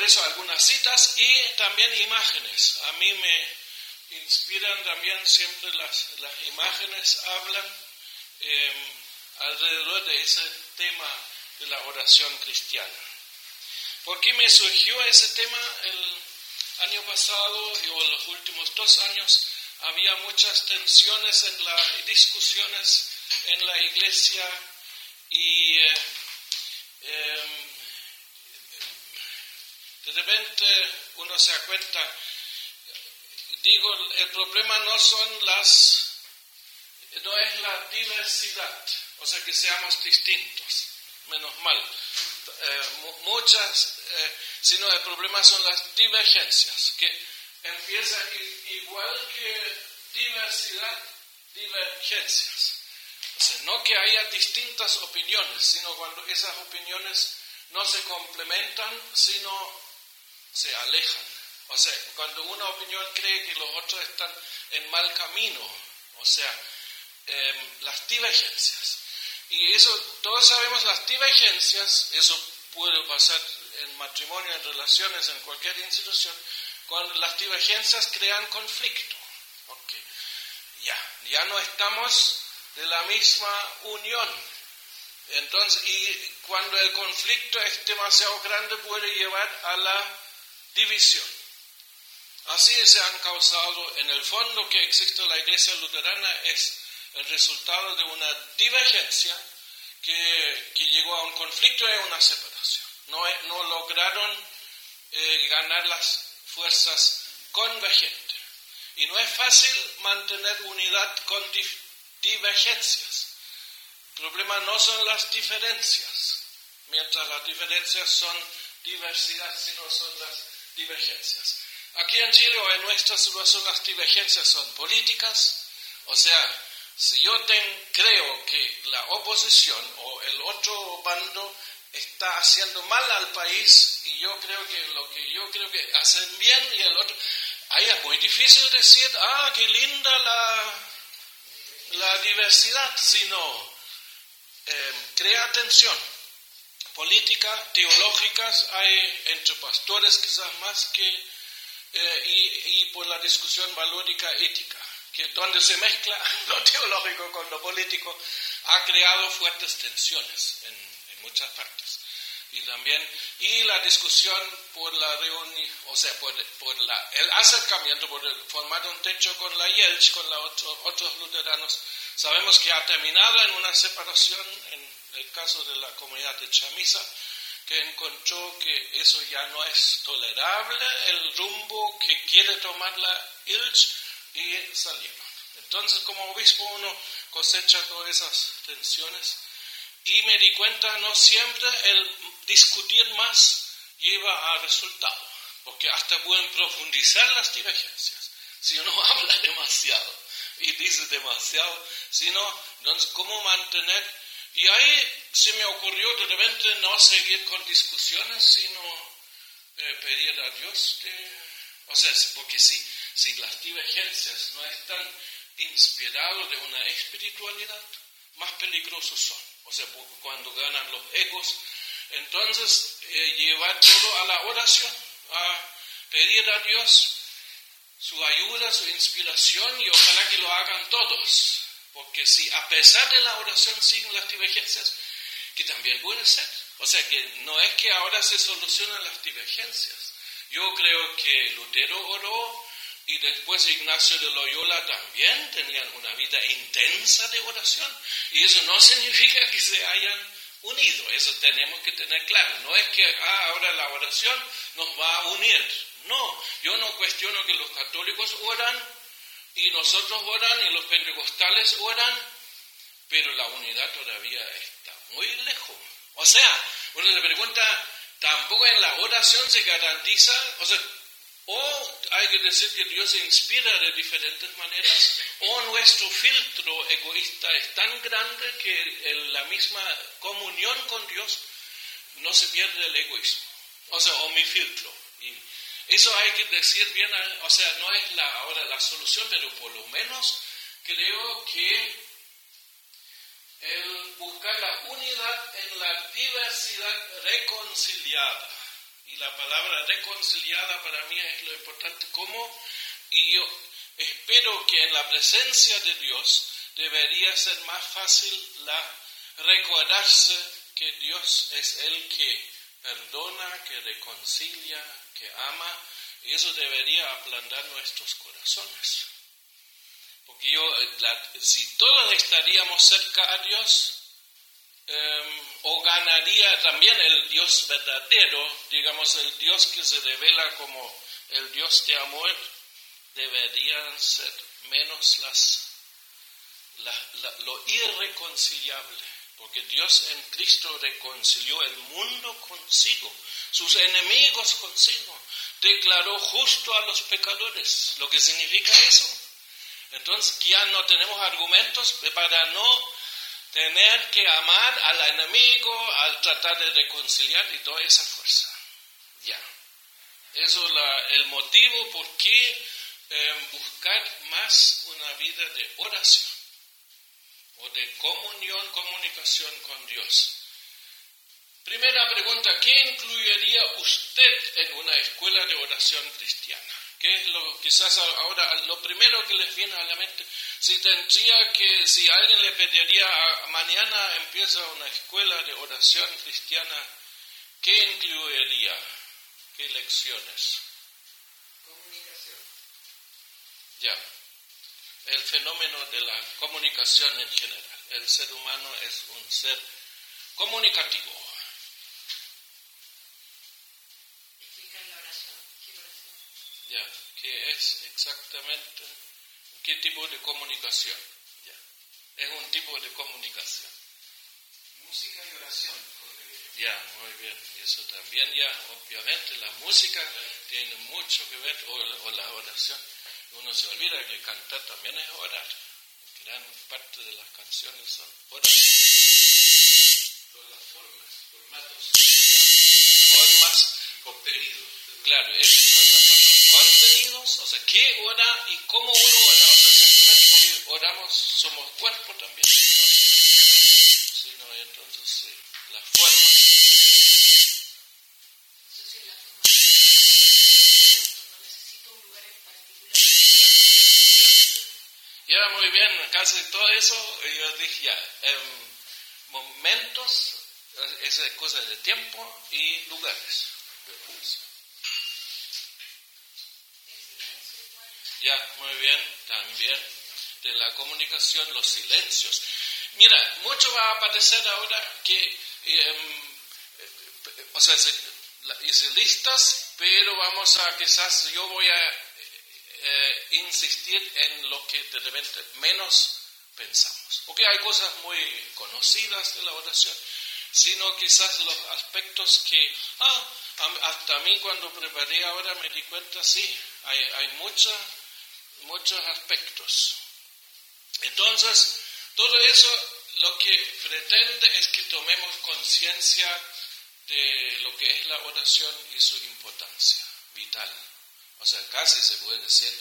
Por eso algunas citas y también imágenes. A mí me inspiran también siempre las, las imágenes, hablan em, alrededor de ese tema de la oración cristiana. ¿Por qué me surgió ese tema el año pasado o los últimos dos años? Había muchas tensiones en las discusiones en la iglesia y eh, em, de repente uno se da cuenta digo, el problema no son las, no es la diversidad, o sea, que seamos distintos, menos mal. Eh, muchas, eh, sino el problema son las divergencias, que empiezan igual que diversidad, divergencias. O sea, no que haya distintas opiniones, sino cuando esas opiniones no se complementan, sino se alejan. O sea, cuando una opinión cree que los otros están en mal camino, o sea, em, las divergencias. Y eso, todos sabemos las divergencias, eso puede pasar en matrimonio, en relaciones, en cualquier institución, cuando las divergencias crean conflicto. Okay. Ya, ya no estamos de la misma unión. Entonces, y cuando el conflicto es demasiado grande puede llevar a la división. Así se han causado, en el fondo que existe la iglesia luterana es el resultado de una divergencia que, llegó a un conflicto y a una separación. No, no lograron eh, ganar las fuerzas convergentes. Y no es fácil mantener unidad con divergencias. El problema no son las diferencias, mientras las diferencias son diversidad, sino son las divergencias. Aquí en Chile o en nuestra situación las divergencias son políticas, o sea, si yo creo que la oposición o el otro bando está haciendo mal al país y yo creo que lo que yo creo que hacen bien y el otro, ahí es muy difícil decir, ah, qué linda la, la diversidad, sino eh, crea tensión. Política, teológicas, hay entre pastores quizás más que eh, y, por la discusión valórica ética, que donde se mezcla lo teológico con lo político, ha creado fuertes tensiones en, muchas partes. Y también, y la discusión por la reunión, o sea, por, la, el acercamiento, por formar un techo con la Yelch, con la otros luteranos, sabemos que ha terminado en una separación, en el caso de la comunidad de Chamisa, que encontró que eso ya no es tolerable, el rumbo que quiere tomar la ILCH y salieron. Entonces, como obispo, uno cosecha todas esas tensiones y me di cuenta, no siempre el discutir más lleva a resultado, porque hasta pueden profundizar las divergencias si uno habla demasiado y dice demasiado, sino, entonces, ¿cómo mantener y ahí se me ocurrió de repente no seguir con discusiones, sino eh, pedir a Dios que, o sea, porque si, si las divergencias no están inspiradas de una espiritualidad, más peligrosos son. O sea, cuando ganan los egos, entonces eh, llevar todo a la oración, a pedir a Dios su ayuda, su inspiración y ojalá que lo hagan todos. Porque si a pesar de la oración siguen las divergencias, que también puede ser. O sea que no es que ahora se solucionan las divergencias. Yo creo que Lutero oró y después Ignacio de Loyola también tenían una vida intensa de oración. Y eso no significa que se hayan unido, eso tenemos que tener claro. No es que ah, ahora la oración nos va a unir. No, yo no cuestiono que los católicos oran y nosotros oran y los pentecostales oran, pero la unidad todavía está muy lejos. O sea, uno le pregunta, tampoco en la oración se garantiza, o sea, o hay que decir que Dios se inspira de diferentes maneras, o nuestro filtro egoísta es tan grande que en la misma comunión con Dios no se pierde el egoísmo, o sea, o mi filtro. Eso hay que decir bien, o sea, no es la, ahora la solución, pero por lo menos creo que el buscar la unidad en la diversidad reconciliada. Y la palabra reconciliada para mí es lo importante. ¿Cómo? Y yo espero que en la presencia de Dios debería ser más fácil la recordarse que Dios es el que perdona, que reconcilia, que ama, y eso debería aplantar nuestros corazones. Porque yo, si todos estaríamos cerca a Dios, em, o ganaría también el Dios verdadero, digamos el Dios que se revela como el Dios de amor, deberían ser menos las, lo irreconciliable porque Dios en Cristo reconcilió el mundo consigo, sus enemigos consigo, declaró justo a los pecadores. ¿Lo que significa eso? Entonces ya no tenemos argumentos para no tener que amar al enemigo, al tratar de reconciliar y toda esa fuerza. Ya. Eso es el motivo por qué eh, buscar más una vida de oración o de comunión, comunicación con Dios. Primera pregunta, ¿qué incluiría usted en una escuela de oración cristiana? ¿Qué es lo, quizás ahora lo primero que les viene a la mente? Si tendría que, si alguien le pediría, mañana empieza una escuela de oración cristiana, ¿qué incluiría? ¿Qué lecciones? Comunicación. Ya el fenómeno de la comunicación en general. El ser humano es un ser comunicativo. la oración. ¿Qué oración? Ya, ¿qué es exactamente? ¿Qué tipo de comunicación? Ya, es un tipo de comunicación. Música y oración. Ya, muy bien. Eso también ya, obviamente, la música tiene mucho que ver, o la oración uno se olvida que cantar también es orar. Gran parte de las canciones son oraciones. Todas las formas, formatos. formas, contenidos. Claro, eso, con las formas. Contenidos, o sea, ¿qué ora y cómo uno ora? O sea, simplemente porque oramos, somos cuerpo también. sino entonces, sí, las formas. Ya, muy bien, casi todo eso, yo dije ya, momentos, esa es cosa de tiempo y lugares. Ya, muy bien, también de la comunicación, los silencios. Mira, mucho va a aparecer ahora que, em, o sea, hice listas, pero vamos a, quizás yo voy a eh, insistir en lo que de repente menos pensamos. Porque hay cosas muy conocidas de la oración, sino quizás los aspectos que, ah, hasta a mí cuando preparé ahora me di cuenta, sí, hay, hay muchos aspectos. Entonces, todo eso lo que pretende es que tomemos conciencia de lo que es la oración y su importancia vital. O sea, casi se puede decir,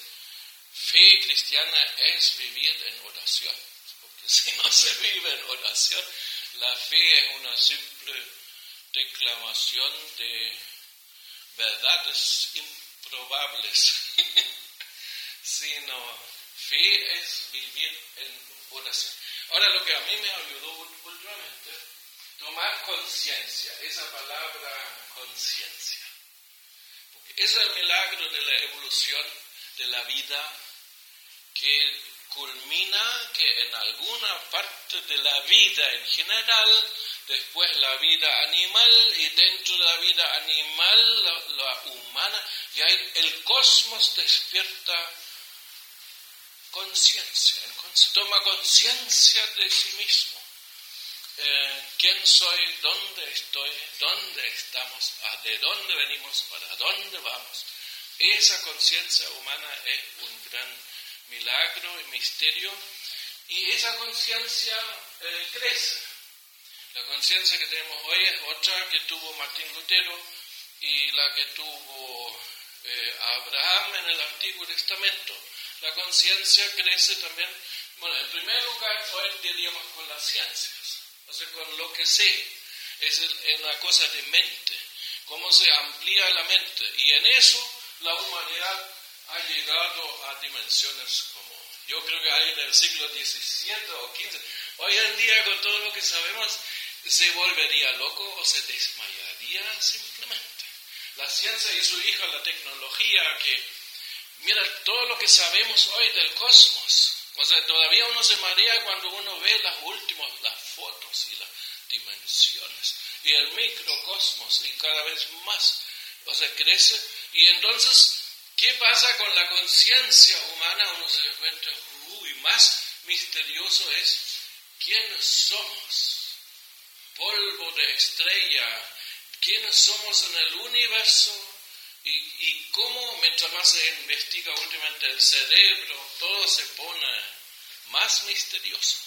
fe cristiana es vivir en oración. Porque si no se vive en oración, la fe es una simple declamación de verdades improbables. sino fe es vivir en oración. Ahora, lo que a mí me ayudó últimamente, tomar conciencia, esa palabra conciencia. Es el milagro de la evolución de la vida que culmina que en alguna parte de la vida en general, después la vida animal y dentro de la vida animal, la, humana, y el cosmos despierta conciencia, toma conciencia de sí mismo. eh, quién soy, dónde estoy, dónde estamos, de dónde venimos, para dónde vamos. Esa conciencia humana es un gran milagro y misterio y esa conciencia eh, crece. La conciencia que tenemos hoy es otra que tuvo Martín Lutero y la que tuvo eh, Abraham en el Antiguo Testamento. La conciencia crece también, bueno, en primer lugar, hoy diríamos con las ciencias, o sea, con lo que sé. Es, una cosa de mente, cómo se amplía la mente. Y en eso la humanidad ha llegado a dimensiones como, yo creo que hay en el siglo XVII o XV. Hoy en día, con todo lo que sabemos, se volvería loco o se desmayaría simplemente. La ciencia y su hija, la tecnología, que mira todo lo que sabemos hoy del cosmos. O sea, todavía uno se marea cuando uno ve las últimas, las fotos y las dimensiones y el microcosmos y cada vez más. O sea, crece. Y entonces, ¿qué pasa con la conciencia humana? Uno se da cuenta, uy, más misterioso es quiénes somos polvo de estrella, quiénes somos en el universo y, cómo, mientras más se investiga últimamente el cerebro, todo se pone más misterioso.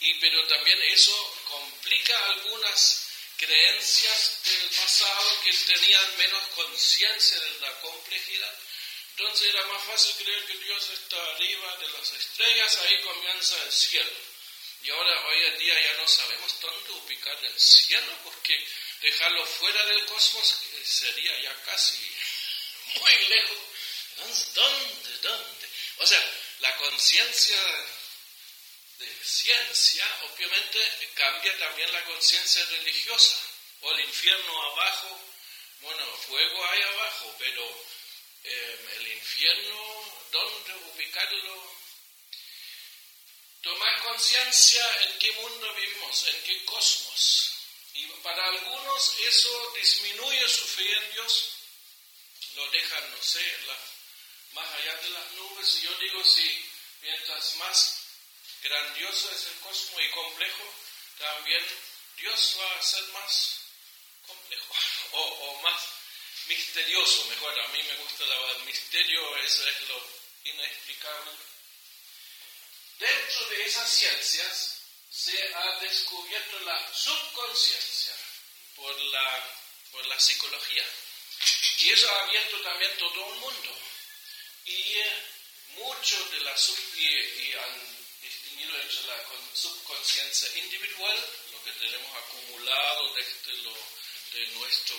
Y, pero también eso complica algunas creencias del pasado que tenían menos conciencia de la complejidad. Entonces era más fácil creer que Dios está arriba de las estrellas, ahí comienza el cielo. Y ahora, hoy en día ya no sabemos dónde ubicar el cielo, porque dejarlo fuera del cosmos eh, sería ya casi muy lejos. ¿Dónde? ¿Dónde? O sea, la conciencia ciencia obviamente cambia también la conciencia religiosa. O el infierno abajo, bueno, fuego hay abajo, pero eh, el infierno, ¿dónde ubicarlo? tomar conciencia en qué mundo vivimos, en qué cosmos. Y para algunos eso disminuye su fe en Dios, lo dejan, no sé, más allá de las nubes. Y yo digo, si mientras más grandioso es el cosmos y complejo, también Dios va a ser más complejo o, o más misterioso, mejor, a mí me gusta la misterio, eso es lo inexplicable Dentro de esas ciencias se ha descubierto la subconsciencia por la, por la psicología. Y eso ha abierto también todo un mundo. Y eh, mucho de la entre la subconsciencia individual, lo que tenemos acumulado desde lo, de nuestro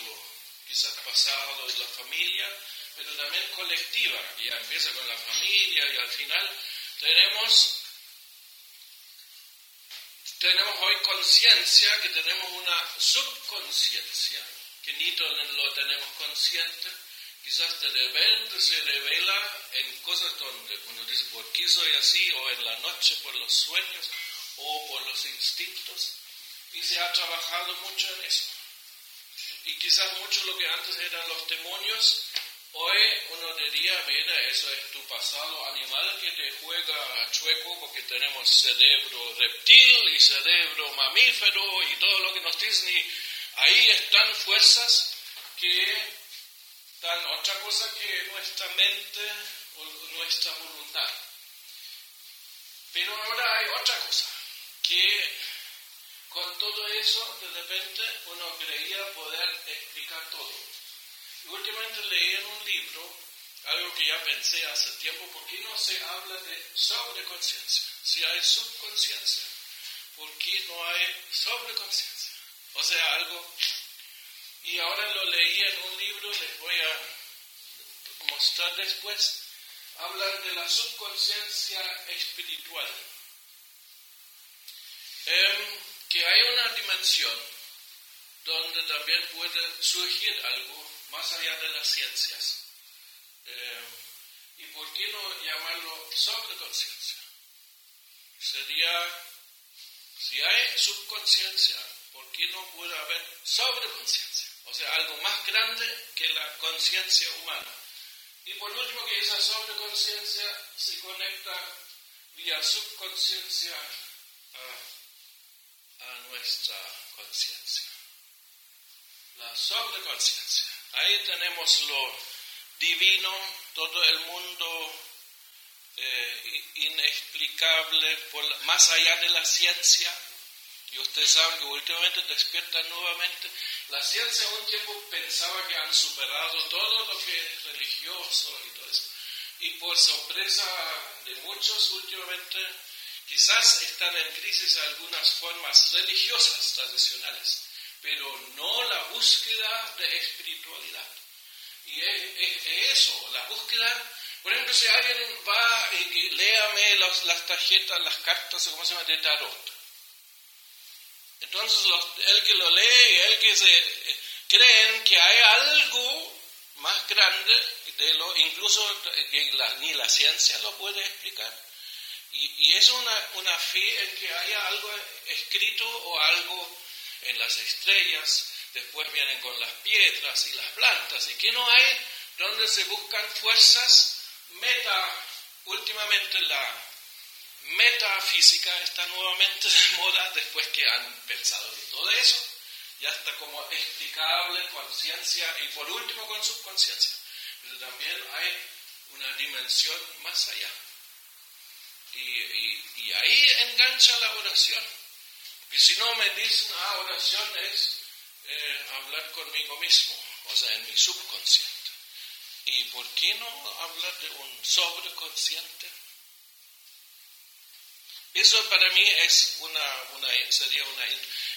quizás pasado y la familia, pero también colectiva, ya empieza con la familia y al final tenemos tenemos hoy conciencia, que tenemos una subconsciencia, que ni lo tenemos consciente, quizás de repente se revela en cosas donde uno dice, ¿por qué soy así? O en la noche por los sueños o por los instintos. Y se ha trabajado mucho en eso. Y quizás mucho lo que antes eran los demonios, Hoy uno diría, mira, eso es tu pasado animal que te juega chueco porque tenemos cerebro reptil y cerebro mamífero y todo lo que nos dicen y ahí están fuerzas que otra cosa que nuestra mente o nuestra voluntad. Pero ahora hay otra cosa, que con todo eso de repente uno creía poder explicar todo. Y últimamente leí en un libro algo que ya pensé hace tiempo, ¿por qué no se habla de sobreconciencia? Si hay subconsciencia, ¿por qué no hay sobreconciencia? O sea, algo... Y ahora lo leí en un libro, les voy a mostrar después, hablan de la subconsciencia espiritual. Em, que hay una dimensión donde también puede surgir algo más allá de las ciencias. Eh, ¿Y por qué no llamarlo sobreconciencia? Sería, si hay subconsciencia, ¿por qué no puede haber sobreconciencia? O sea, algo más grande que la conciencia humana. Y por último, que esa sobreconciencia se conecta vía subconsciencia a, nuestra conciencia. La sobreconciencia. Ahí tenemos lo divino, todo el mundo eh, inexplicable, más allá de la ciencia. Y ustedes saben que últimamente despiertan nuevamente. La ciencia un tiempo pensaba que han superado todo lo que es religioso y todo eso. Y por sorpresa de muchos últimamente, quizás están en crisis algunas formas religiosas tradicionales, pero no la búsqueda de espiritualidad. Y es, eso, la búsqueda por ejemplo, si alguien va y léame las tarjetas, las cartas, ¿cómo se llama?, de tarot. Entonces, el que lo lee el que se eh, creen que hay algo más grande de lo, incluso ni la ciencia lo puede explicar. Y, y es una, una fe en que haya algo escrito o algo en las estrellas, después vienen con las piedras y las plantas, y que no hay donde se buscan fuerzas meta, últimamente la metafísica está nuevamente de moda después que han pensado de todo eso, ya está como explicable, conciencia y por último con subconsciencia. Pero también hay una dimensión más allá. Y, ahí engancha la oración. Porque si no me dicen, ah, oración es eh, hablar conmigo mismo, o sea, en mi subconsciente. ¿Y por qué no hablar de un sobreconsciente? Eso para mí es una, una, sería una...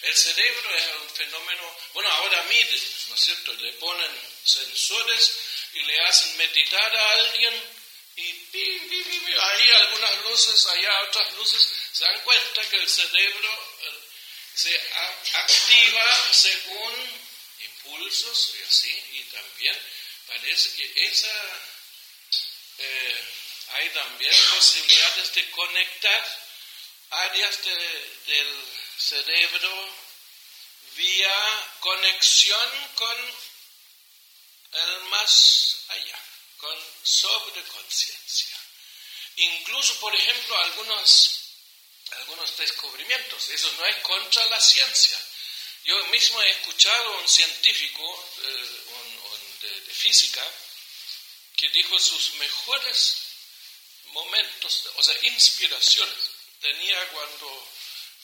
El cerebro es un fenómeno, bueno, ahora miden, ¿no es cierto? Le ponen sensores y le hacen meditar a alguien y ahí algunas luces, allá otras luces, se dan cuenta que el cerebro eh, se activa según impulsos y así, y también parece que esa, eh, hay también posibilidades de conectar áreas del cerebro vía conexión con el más allá, con sobreconciencia. Incluso, por ejemplo, algunos, algunos descubrimientos, eso no es contra la ciencia. Yo mismo he escuchado a un científico, eh, de, física que dijo sus mejores momentos, o sea, inspiraciones, tenía cuando,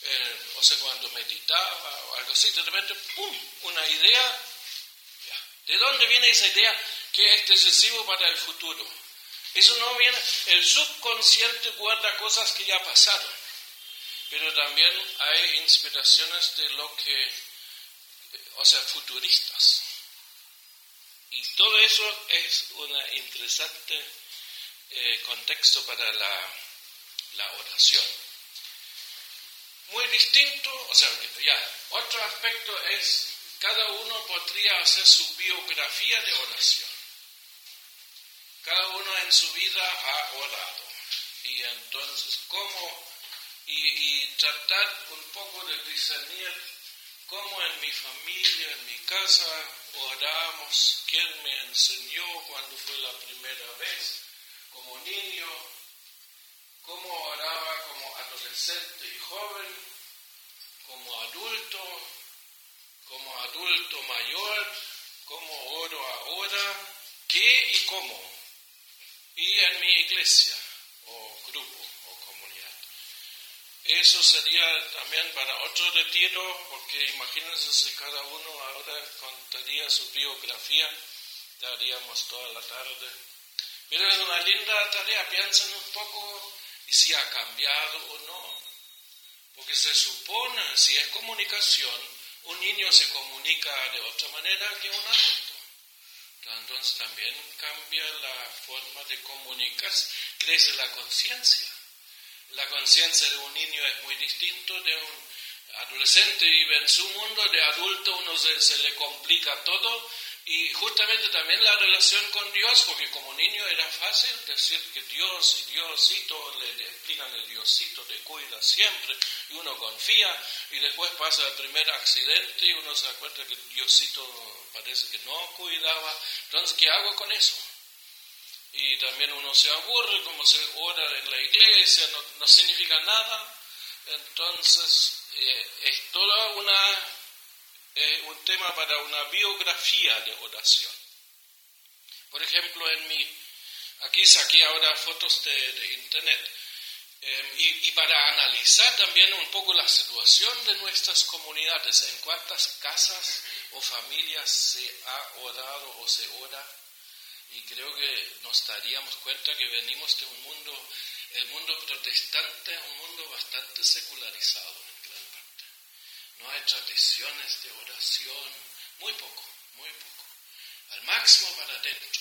eh, o sea, cuando meditaba o algo así, de repente, ¡pum!, una idea. ¿De dónde viene esa idea que es decisivo para el futuro? Eso no viene, el subconsciente guarda cosas que ya pasaron, pero también hay inspiraciones de lo que, o sea, futuristas. Y todo eso es un interesante eh, contexto para la, la, oración. Muy distinto, o sea, ya, otro aspecto es, cada uno podría hacer su biografía de oración. Cada uno en su vida ha orado. Y entonces, ¿cómo? Y, tratar un poco de discernir cómo en mi familia, en mi casa, oramos, quién me enseñó cuando fue la primera vez, como niño, cómo oraba como adolescente y joven, como adulto, como adulto mayor, cómo oro ahora, qué y cómo, y en mi iglesia o grupo. Eso sería también para otro retiro, porque imagínense si cada uno ahora contaría su biografía, daríamos toda la tarde. Pero es una linda tarea, piensen un poco si ha cambiado o no. Porque se supone, si es comunicación, un niño se comunica de otra manera que un adulto. Entonces también cambia la forma de comunicarse, crece la conciencia. La conciencia de un niño es muy distinto de un adolescente, vive en su mundo, de adulto uno se, le complica todo y justamente también la relación con Dios, porque como niño era fácil decir que Dios y Diosito, le, le, explican el Diosito, te cuida siempre, y uno confía, y después pasa el primer accidente y uno se da cuenta que Diosito parece que no cuidaba. Entonces, ¿qué hago con eso? y también uno se aburre, como se ora en la iglesia, no, significa nada. Entonces, eh, es todo una, eh, un tema para una biografía de oración. Por ejemplo, en mi, aquí saqué ahora fotos de, internet. Eh, y, y, para analizar también un poco la situación de nuestras comunidades, en cuántas casas o familias se ha orado o se ora. Y creo que nos daríamos cuenta que venimos de un mundo, el mundo protestante es un mundo bastante secularizado. No hay tradiciones de oración, muy poco, muy poco. Al máximo para adentro.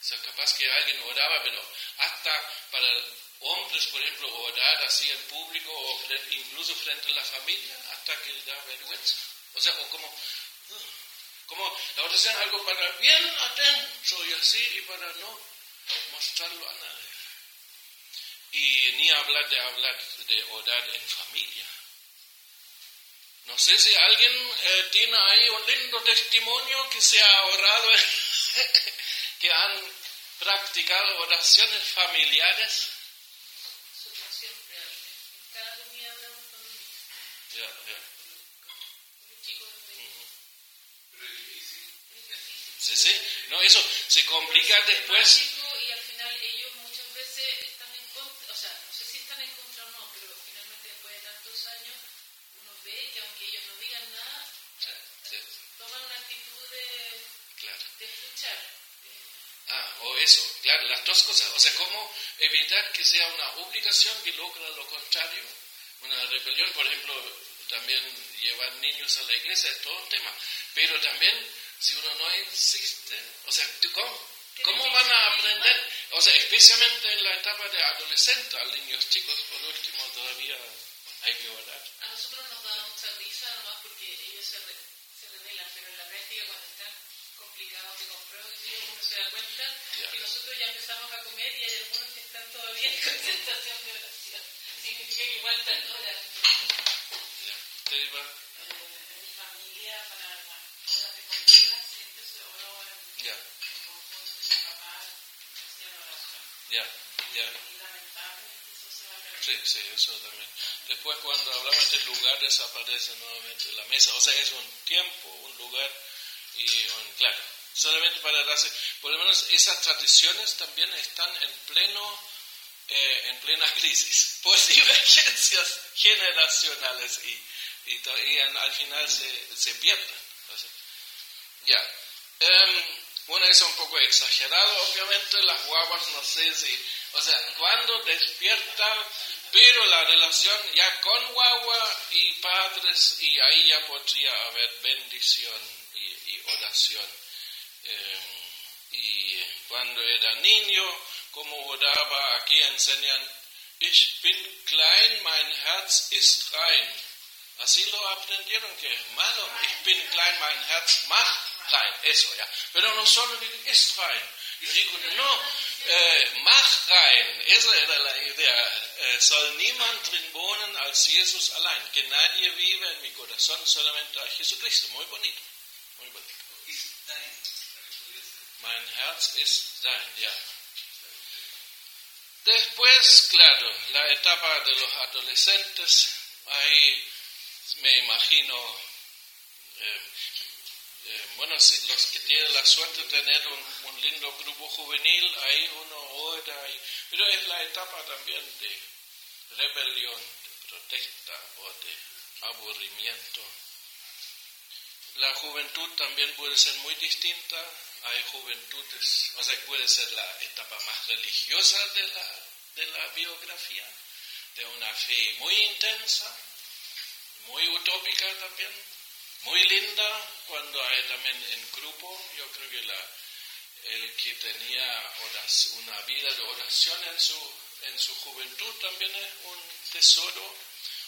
O sea, capaz que alguien oraba, pero hasta para hombres, por ejemplo, orar así en público o incluso frente a la familia hasta que da vergüenza. O sea, o como, como la oración es algo para bien atento y así y para no mostrarlo a nadie. Y ni hablar de hablar de orar en familia. No sé si alguien eh, tiene ahí un lindo testimonio que se ha orado, que han practicado oraciones familiares. Sí, sí. No, eso se complica después. Y al final ellos muchas veces están en contra, o sea, no sé si están en contra o no, pero finalmente después de tantos años uno ve que aunque ellos no digan nada, Sí, sí, toman una actitud de, claro. de escuchar. Ah, o eso, claro, las dos cosas. O sea, cómo evitar que sea una obligación que logra lo contrario, una rebelión, por ejemplo, también llevar niños a la iglesia es todo un tema. Pero también, si uno no insiste, o sea, ¿tú ¿cómo, ¿cómo van a aprender? O sea, especialmente en la etapa de adolescente, a niños chicos, por último, todavía hay que orar. A nosotros nos da mucha risa nomás porque ellos se, re- se revelan, pero en la práctica cuando están complicados de comprar, uno se da cuenta que nosotros ya empezamos a comer y hay algunos que están todavía en concentración de oración. Significa que igual están orando. Ya. ¿Usted iba? en mi familia para las horas de comida siempre se oró en, Ya, en conjunto mi papá hacía la oración ya, ya. y lamentablemente eso se va a perder Sí, sí, eso también. Después cuando hablamos de lugares aparece nuevamente la mesa. O sea, es un tiempo, un lugar y un, claro, solamente para darse, por lo menos esas tradiciones también están en pleno, eh, en plena crisis, por divergencias generacionales y, y, y al final se, se pierden. Ya. Em, bueno, eso es un poco exagerado, obviamente, las guaguas, no sé si, o sea, cuando despierta, pero la relación ya con guagua y padres, y ahí ya podría haber bendición y oración. Em, y cuando era niño, como oraba, aquí enseñan, ich bin klein, mein Herz ist rein. Así lo aprendieron que es malo. Ich bin klein, mein Herz macht rein. Eso ya. Pero no solo ist rein. Y digo, no, eh, mach rein. Esa era la idea. Eh, soll niemand drin wohnen als Jesus allein. Que nadie vive en mi corazón solamente a Jesucristo. Muy bonito. Muy bonito. Ist dein, podría ser. Herz ist dein, ja. Después, claro, la etapa de los adolescentes, ahí me imagino, eh, eh, bueno, si los que tienen la suerte de tener un, lindo grupo juvenil, ahí uno ora, pero es la etapa también de rebelión, de protesta o de aburrimiento. La juventud también puede ser muy distinta. Hay juventudes, o sea, puede ser la etapa más religiosa de la, de la biografía, de una fe muy intensa, muy utópica también, muy linda, cuando hay también en grupo, yo creo que el que tenía oras- una vida de oración en su, en su juventud también es un tesoro.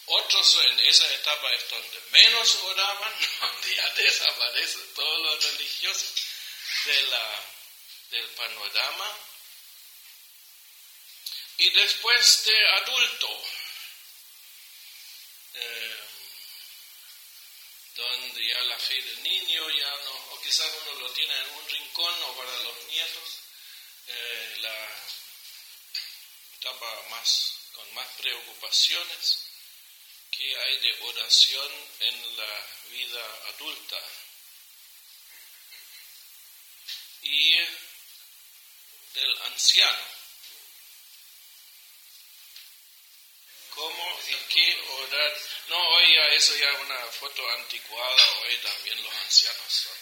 Otros en esa etapa es donde menos oraban, donde ya desaparece todo lo religioso de la, del panorama. Y después de adulto, eh, donde ya la fe del niño ya no, o quizás uno lo tiene en un rincón o para los nietos, eh, la etapa más, con más preocupaciones. que hay de oración en la vida adulta. Y del anciano. ¿Cómo y qué orar? No, hoy ya eso ya es una foto anticuada, hoy también los ancianos son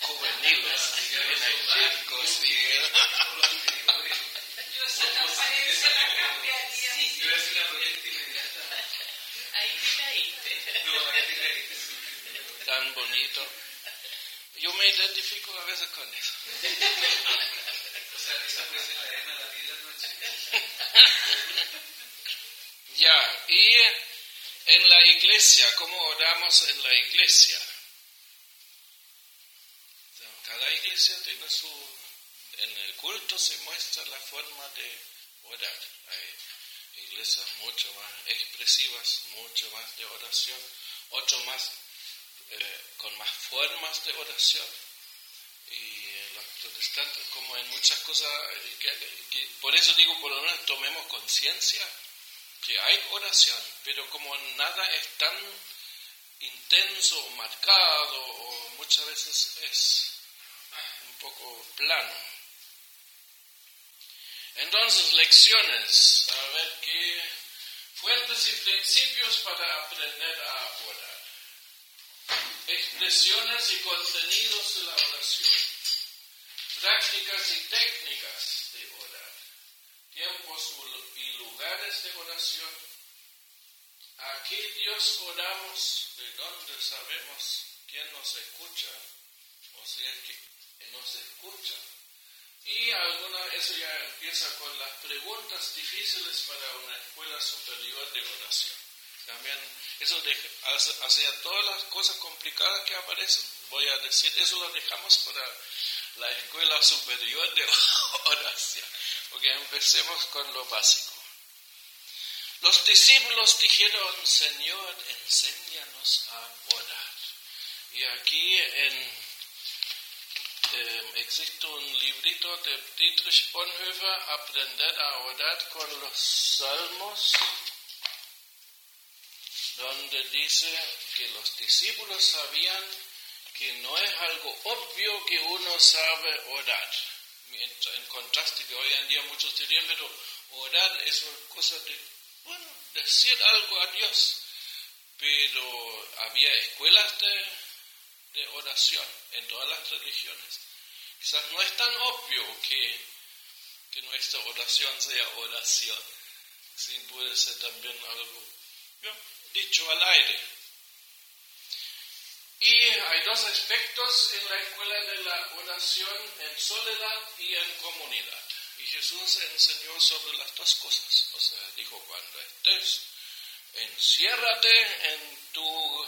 juveniles, caíste. Tan bonito. Yo me identifico a veces con eso. O sea, esa puede ser la arena de la vida noche. Ya, y en la iglesia, ¿cómo oramos en la iglesia? Cada iglesia tiene su... En el culto se muestra la forma de orar. Hay iglesias mucho más expresivas, mucho más de oración, otros más eh, con más formas de oración. Y eh, los protestantes, como en muchas cosas, eh, por eso digo, por lo menos tomemos conciencia que hay oración, pero como nada es tan intenso o marcado, o muchas veces es un poco plano. Entonces, lecciones, a ver qué fuentes y principios para aprender a orar. Expresiones y contenidos de la oración. Prácticas y técnicas de orar tiempos y lugares de oración. ¿A qué Dios oramos? ¿De dónde sabemos quién nos escucha? O si es que nos escucha. Y alguna, eso ya empieza con las preguntas difíciles para una escuela superior de oración. También eso deja, hacia todas las cosas complicadas que aparecen, voy a decir, eso lo dejamos para la escuela superior de oración, porque empecemos con lo básico. Los discípulos dijeron, Señor, enséñanos a orar. Y aquí en, eh, existe un librito de Dietrich Bonhoeffer, Aprender a orar con los salmos, donde dice que los discípulos sabían que no es algo obvio que uno sabe orar. En contraste que hoy en día muchos dirían, pero orar es una cosa de, bueno, decir algo a Dios. Pero había escuelas de, de oración en todas las religiones. Quizás no es tan obvio que, que nuestra oración sea oración. Sí, puede ser también algo dicho al aire. Y hay dos aspectos en la escuela de la oración, en soledad y en comunidad. Y Jesús enseñó sobre las dos cosas. O sea, dijo, cuando estés, enciérrate en tu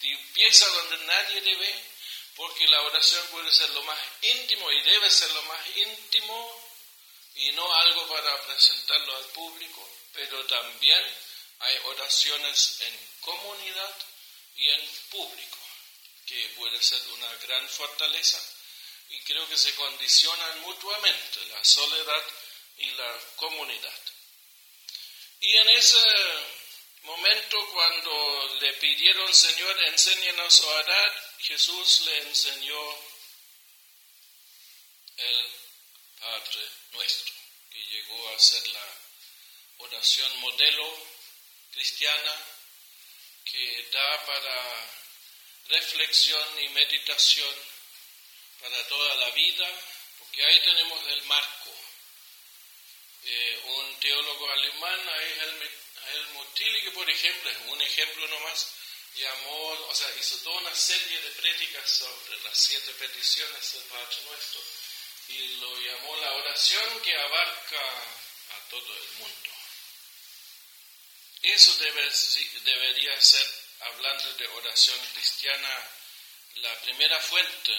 tu pieza donde nadie te ve, porque la oración puede ser lo más íntimo y debe ser lo más íntimo y no algo para presentarlo al público, pero también hay oraciones en comunidad y en público, que puede ser una gran fortaleza y creo que se condicionan mutuamente la soledad y la comunidad. Y en ese momento cuando le pidieron, Señor, enséñanos a orar, Jesús le enseñó el Padre nuestro, que llegó a ser la oración modelo cristiana que da para reflexión y meditación para toda la vida, porque ahí tenemos el marco. Eh, un teólogo alemán, Helmut, Tillich, por ejemplo, es un ejemplo nomás, llamó, o sea, hizo toda una serie de prédicas sobre las siete peticiones del Padre Nuestro y lo llamó la oración que abarca a todo el mundo. Eso debe, debería ser, hablando de oración cristiana, la primera fuente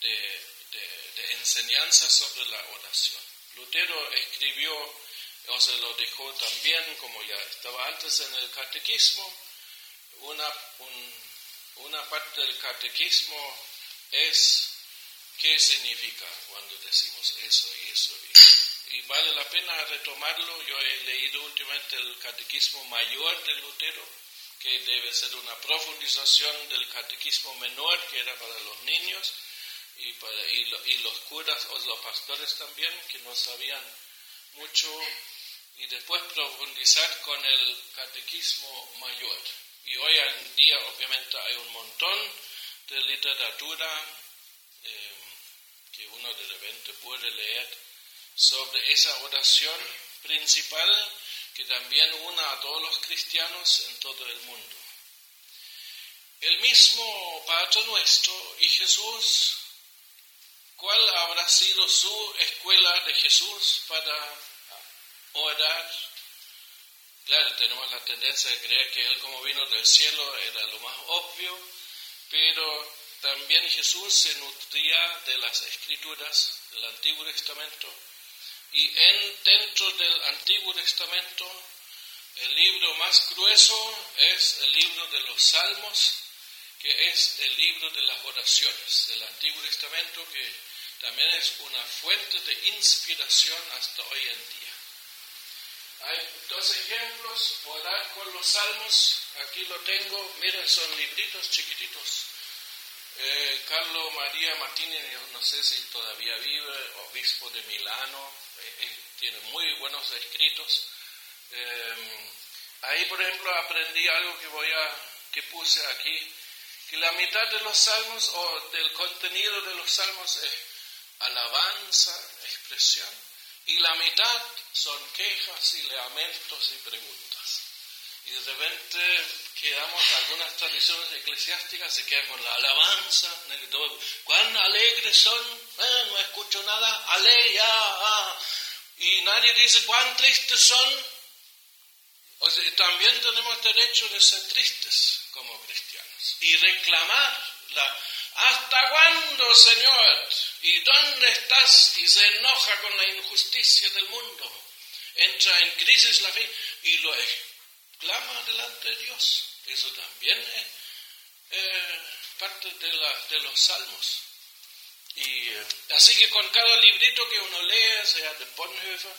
de, enseñanza sobre la oración. Lutero escribió, o se lo dejó también, como ya estaba antes en el catequismo, una, un, una parte del catequismo es qué significa cuando decimos eso y eso. Y, y vale la pena retomarlo. Yo he leído últimamente el Catequismo Mayor de Lutero, que debe ser una profundización del Catequismo Menor, que era para los niños, y, para, y, lo- y los curas o los pastores también, que no sabían mucho, y después profundizar con el Catequismo Mayor. Y hoy en día obviamente hay un montón de literatura eh, que uno de repente puede leer sobre esa oración principal que también una a todos los cristianos en todo el mundo. El mismo Padre Nuestro y Jesús, ¿cuál habrá sido su escuela de Jesús para orar? Claro, tenemos la tendencia de creer que Él como vino del cielo era lo más obvio, pero también Jesús se nutría de las escrituras del Antiguo Testamento y en, dentro del Antiguo Testamento el libro más grueso es el libro de los Salmos, que es el libro de las oraciones del Antiguo Testamento, que también es una fuente de inspiración hasta hoy en día. Hay dos ejemplos, orar con los salmos, aquí lo tengo, miren, son libritos chiquititos. Eh, Carlo María Martínez, no sé si todavía vive, obispo de Milano, tiene muy buenos escritos. Eh, ahí, por ejemplo, aprendí algo que voy a, que puse aquí, que la mitad de los salmos o del contenido de los salmos es alabanza, expresión, y la mitad son quejas y lamentos y preguntas. Y de repente quedamos, algunas tradiciones eclesiásticas se quedan con la alabanza, cuán alegres son, Eh, no escucho nada, ale, ya, ah. y nadie dice cuán tristes son. O también tenemos derecho de ser tristes como cristianos y reclamar la, ¿hasta cuándo, Señor? ¿Y dónde estás? Y se enoja con la injusticia del mundo. Entra en crisis la fe y lo clama delante de Dios. Eso también es eh, parte de, la- de los salmos. Y eh, así que con cada librito que uno lee, sea de Bonhoeffer,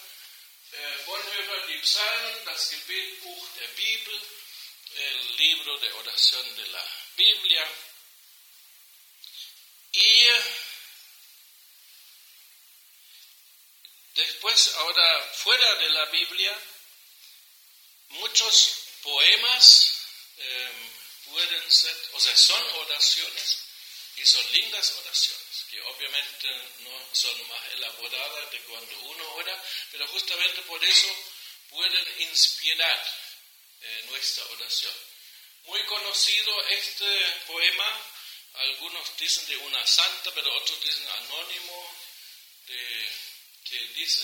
äh, Bonhoeffer die Psalmen, das Gebetbuch der Bibel, el libro de oración de la Biblia. Y eh, después, ahora fuera de la Biblia, muchos poemas eh, pueden ser, o sea, son oraciones y son lindas oraciones, que obviamente no son más elaboradas de cuando uno ora, pero justamente por eso pueden inspirar eh, nuestra oración. Muy conocido este poema, algunos dicen de una santa, pero otros dicen anónimo, de, que dice,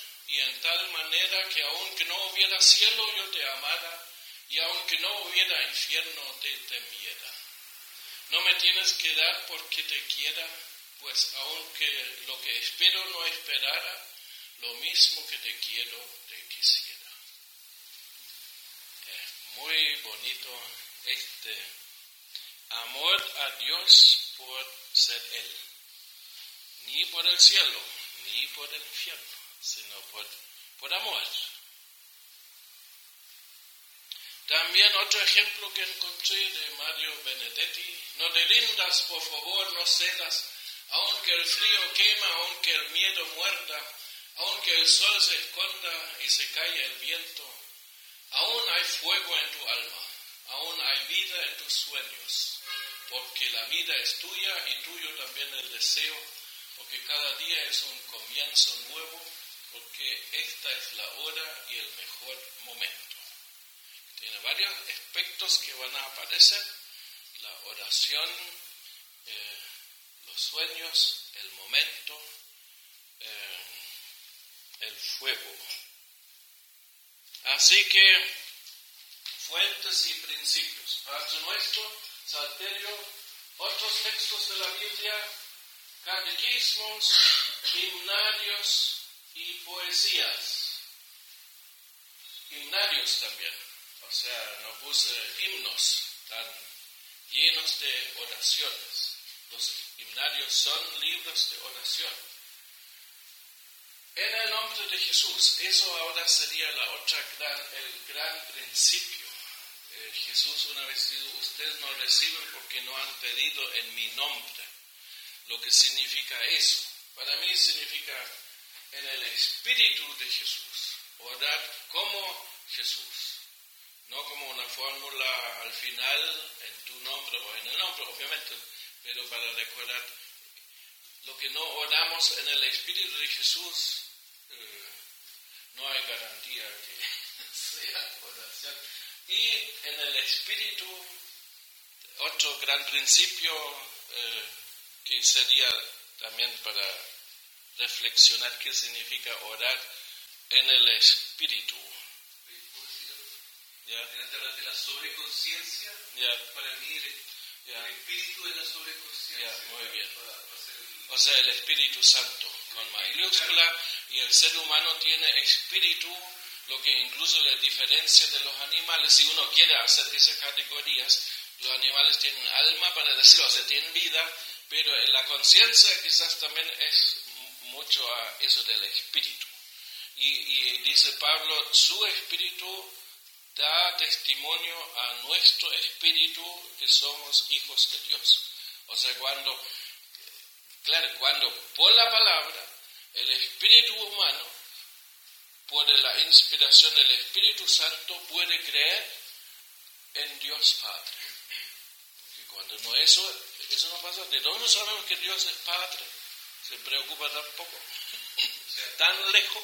y en tal manera que aunque no hubiera cielo yo te amara y aunque no hubiera infierno te temiera. No me tienes que dar porque te quiera, pues aunque lo que espero no esperara, lo mismo que te quiero te quisiera. Es muy bonito este amor a Dios por ser Él, ni por el cielo, ni por el infierno sino por, por amor. También otro ejemplo que encontré de Mario Benedetti, no te rindas, por favor, no cedas, aunque el frío quema, aunque el miedo muerda, aunque el sol se esconda y se calle el viento, aún hay fuego en tu alma, aún hay vida en tus sueños, porque la vida es tuya y tuyo también el deseo, porque cada día es un comienzo nuevo porque esta es la hora y el mejor momento. Tiene varios aspectos que van a aparecer, la oración, eh, los sueños, el momento, eh, fuego. Así que, fuentes y principios. Padre nuestro, Salterio, otros textos de la Biblia, catequismos, himnarios y poesías. Himnarios también. O sea, no puse himnos tan llenos de oraciones. Los himnarios son libros de oración. En el nombre de Jesús, eso ahora sería la otra gran, el gran principio. Eh, Jesús una vez dijo, ustedes no reciben porque no han pedido en mi nombre. Lo que significa eso. Para mí significa en el Espíritu de Jesús, orar como Jesús, no como una fórmula al final en tu nombre o en el nombre, obviamente, pero para recordar lo que no oramos en el Espíritu de Jesús, eh, no hay garantía que sea oración. Y en el Espíritu, otro gran principio eh, que sería también para reflexionar qué significa orar en el Espíritu. ¿Ya? De la sobreconciencia, para mí el, espíritu es la sobreconciencia. Muy bien. O sea, el Espíritu Santo con mayúscula y el ser humano tiene espíritu, lo que incluso le diferencia de los animales. Si uno quiere hacer esas categorías, los animales tienen alma para decirlo, o sea, tienen vida, pero la conciencia quizás también es mucho a eso del espíritu. Y, dice Pablo, su espíritu da testimonio a nuestro espíritu que somos hijos de Dios. O sea, cuando Claro, cuando por la palabra el espíritu humano, por la inspiración del Espíritu Santo, puede creer en Dios Padre. Y cuando no eso, eso no pasa. ¿De dónde sabemos que Dios es Padre? Se preocupa tampoco. O sea, Tan lejos,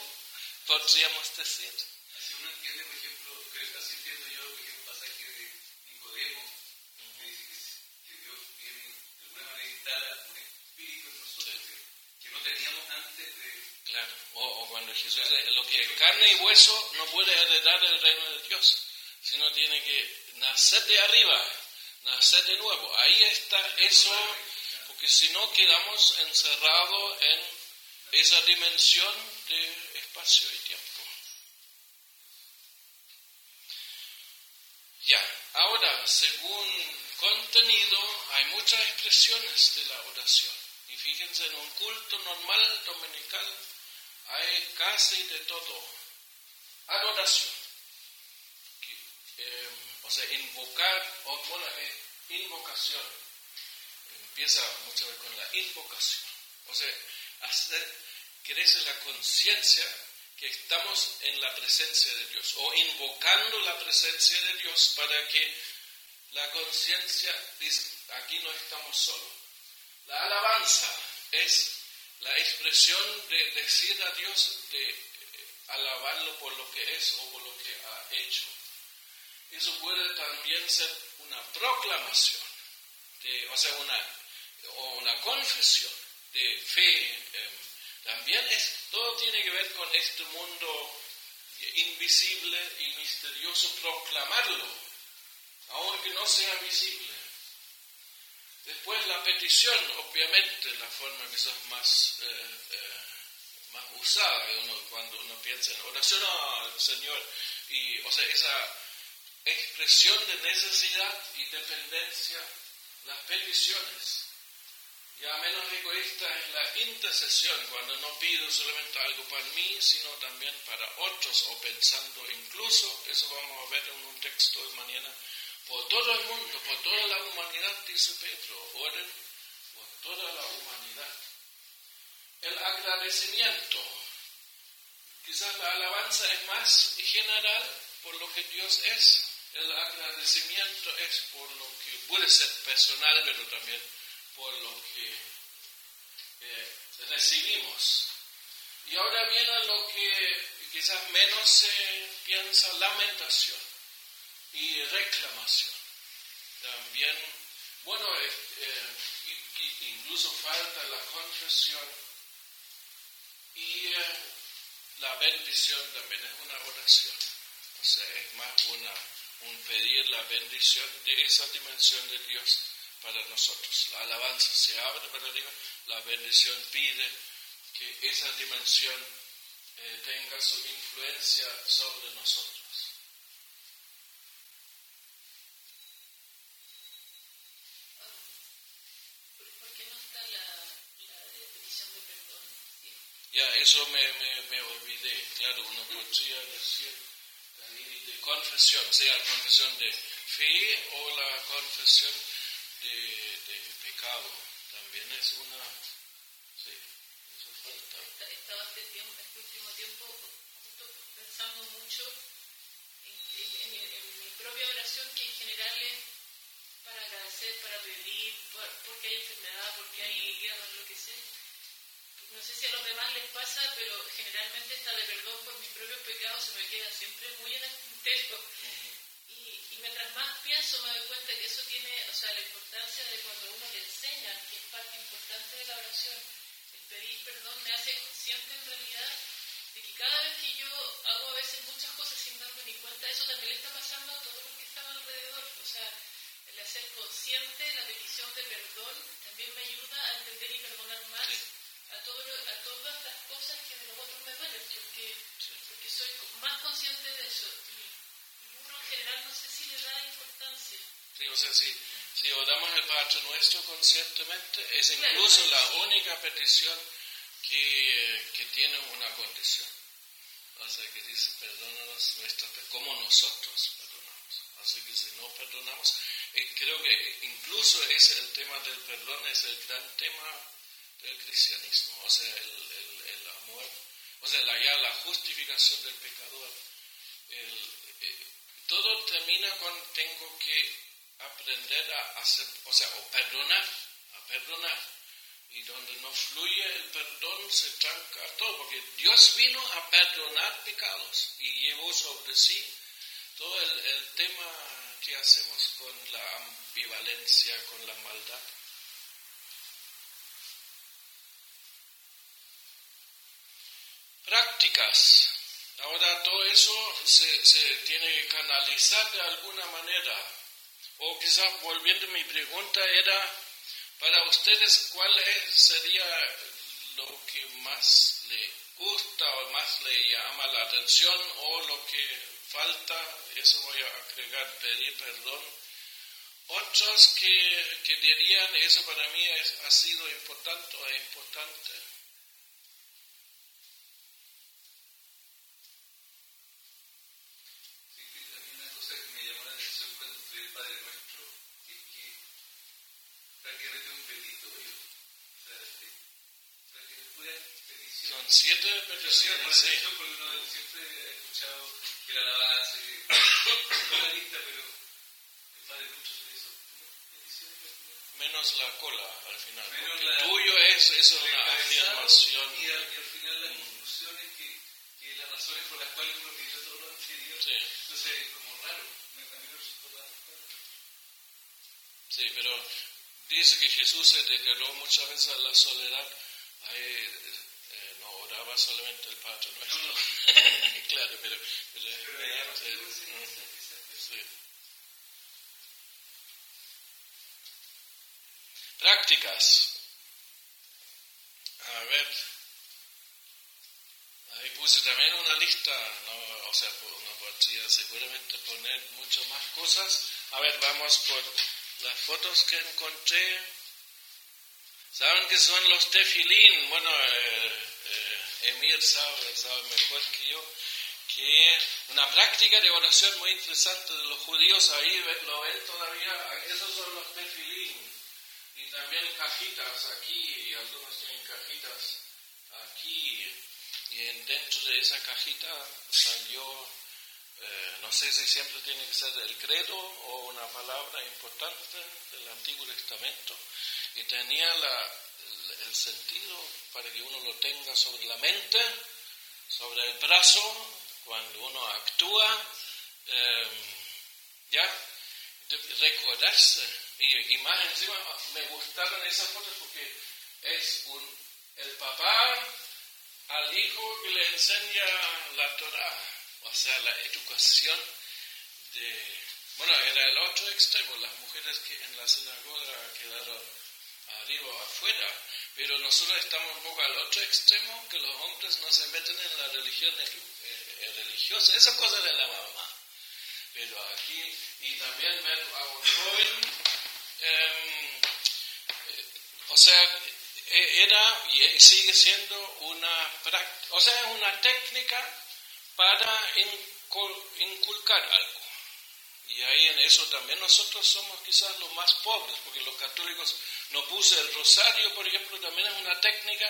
podríamos decir. Así uno entiende, por ejemplo, que- así entiendo yo, por ejemplo, el pasaje de Nicodemo, que dice que, Dios viene, de alguna manera instala un espíritu en nosotros, Sí. que, no teníamos antes de... Claro, o, o cuando Jesús dice, lo que es carne y hueso no puede heredar el reino de Dios, sino tiene que nacer de arriba, nacer de nuevo. Ahí está eso, porque si no quedamos encerrados en esa dimensión de espacio y tiempo. Ya, ahora, según contenido, hay muchas expresiones de la oración. Y fíjense, en un culto normal dominical hay casi de todo. Adoración. Eh, o sea, invocar, o bueno, eh, invocación. Empieza muchas veces con la invocación. O sea, hacer, crece la conciencia que estamos en la presencia de Dios o invocando la presencia de Dios para que la conciencia dice, aquí no estamos solos. La alabanza es la expresión de decir a Dios, de eh, alabarlo por lo que es o por lo que ha hecho. Eso puede también ser una proclamación, de- o sea, una, o una confesión de fe. eh, también es, todo tiene que ver con este mundo invisible y misterioso, proclamarlo, aunque no sea visible. Después la petición, obviamente, la forma quizás más, eh, eh, más usada cuando uno piensa en oración al Señor, y, o sea, esa expresión de necesidad y dependencia, las peticiones. Ya menos egoísta es la intercesión, cuando no pido solamente algo para mí, sino también para otros, o pensando incluso, eso vamos a ver en un texto de mañana, por todo el mundo, por toda la humanidad, dice Pedro, oren por toda la humanidad. El agradecimiento, quizás la alabanza es más general por lo que Dios es. El agradecimiento es por lo que puede ser personal, pero también por lo que eh, recibimos. Y ahora viene lo que quizás menos se piensa, lamentación y reclamación. También, bueno, eh, eh, incluso falta la confesión y la bendición también es una oración. O sea, es más una, un pedir la bendición de esa dimensión de Dios para nosotros. La alabanza se abre para Dios, la bendición pide que esa dimensión eh, tenga su influencia sobre nosotros. ¿Por por qué no está la, la. Ya, eso me, me, me olvidé. Claro, uno podría decir ahí de confesión, sea confesión de fe o la confesión de, de pecado. También es una... Sí, eso falta. Esta- Estaba este, tiempo, este último tiempo justo pensando mucho en, en- en mi- en mi propia oración, que en general es para agradecer, para pedir, por- porque hay enfermedad, porque hay guerra, lo que sea. No sé si a los demás les pasa, pero generalmente esta de perdón por mis propios pecados se me queda siempre muy en el tintero. Mientras más pienso me doy cuenta que eso tiene, o sea, la importancia de cuando uno le enseña, que es parte importante de la oración, el pedir perdón me hace consciente en realidad de que cada vez que yo hago a veces muchas cosas sin darme ni cuenta, eso también le está pasando a todos los que están alrededor. O sea, el hacer consciente la petición de perdón también me ayuda a entender y perdonar más Sí. a, todo a todas las cosas que de los otros me duelen, porque, Sí. porque soy más consciente de eso. Y, y uno en general no sé Sí, o sea, si, si oramos el Padre Nuestro conscientemente, es incluso la única petición que, que tiene una condición. O sea, que dice, perdónanos nuestras como nosotros perdonamos. Así que si no perdonamos, eh, creo que incluso ese, el tema del perdón es el gran tema del cristianismo. O sea, el, el- el amor, o sea, la, ya la justificación del pecador. Todo termina con tengo que aprender a hacer, o sea, o perdonar, a perdonar. Y donde no fluye el perdón se tranca todo, porque Dios vino a perdonar pecados y llevó sobre sí todo el tema que hacemos con la ambivalencia, con la maldad. Prácticas. Ahora todo eso se, tiene que canalizar de alguna manera. O quizás volviendo mi pregunta era, para ustedes, ¿cuál sería lo que más le gusta o más le llama la atención o lo que falta? Eso voy a agregar, pedir perdón. Otros que, que dirían, eso para mí ha sido importante o es importante. Sí, que a mí una cosa que me llamó la atención cuando estudié el Padre Nuestro es que prácticamente es un petitorio. O sea, de- prácticamente pura petición. Son siete peticiones, sí. porque uno siempre ha escuchado que la alabanza, toda la lista, pero el Padre Nuestro se hizo. Menos la cola al final. Menos porque la- tuyo es, es una afirmación. Y al, y al final la conclusión es que, que las razones por las cuales uno pidió todo lo anterior. Sí. Entonces es como raro. Sí, pero dice que Jesús se declaró muchas veces a la soledad. Ahí eh, solamente el Padre Nuestro. Claro, pero, pero Pero sí, sí. Prácticas. A ver. Ahí puse también una lista, no, o sea, uno podría seguramente poner muchas más cosas. A ver, vamos por las fotos que encontré. ¿Saben qué son los tefilín? Bueno, eh, eh, Emir sabe, sabe mejor que yo, que una práctica de oración muy interesante de los judíos, ahí lo ven todavía, esos son los tefilín. Y también cajitas aquí, y algunos tienen cajitas aquí. Y en- dentro de esa cajita salió, eh, no sé si siempre tiene que ser el credo o una palabra importante del Antiguo Testamento. Y tenía la- el, sentido para que uno lo tenga sobre la mente, sobre el brazo, cuando uno actúa, eh, ya, recordarse. Y, y más encima me gustaron esas fotos porque es un, el papá al hijo que le enseña la Torah, o sea, la educación de... Bueno, era el otro extremo, las mujeres que en la sinagoga quedaron arriba o afuera, pero nosotros estamos un poco al otro extremo, que los hombres no se meten en la religión eh, religiosa, esa cosa de la mamá. Pero aquí, y también ver a un joven, em, eh, o sea, e, era y sigue siendo una práctica, o sea, una técnica para inculcar algo. Y ahí en eso también nosotros somos quizás los más pobres, porque los católicos no puse el rosario, por ejemplo, también es una técnica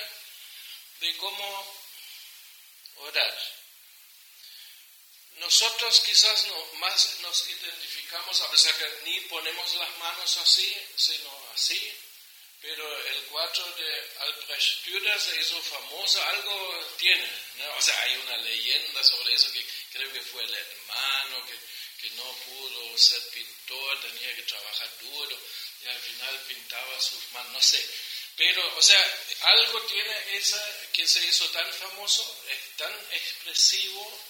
de cómo orar. Nosotros quizás no, más nos identificamos, a pesar que ni ponemos las manos así, sino así, pero el cuadro de Albrecht Dürer se hizo famoso, algo tiene, o sea, hay una leyenda sobre eso que creo que fue el hermano que, que no pudo ser pintor, tenía que trabajar duro y al final pintaba sus manos, no sé. Pero, o sea, algo tiene esa que se hizo tan famoso, es tan expresivo,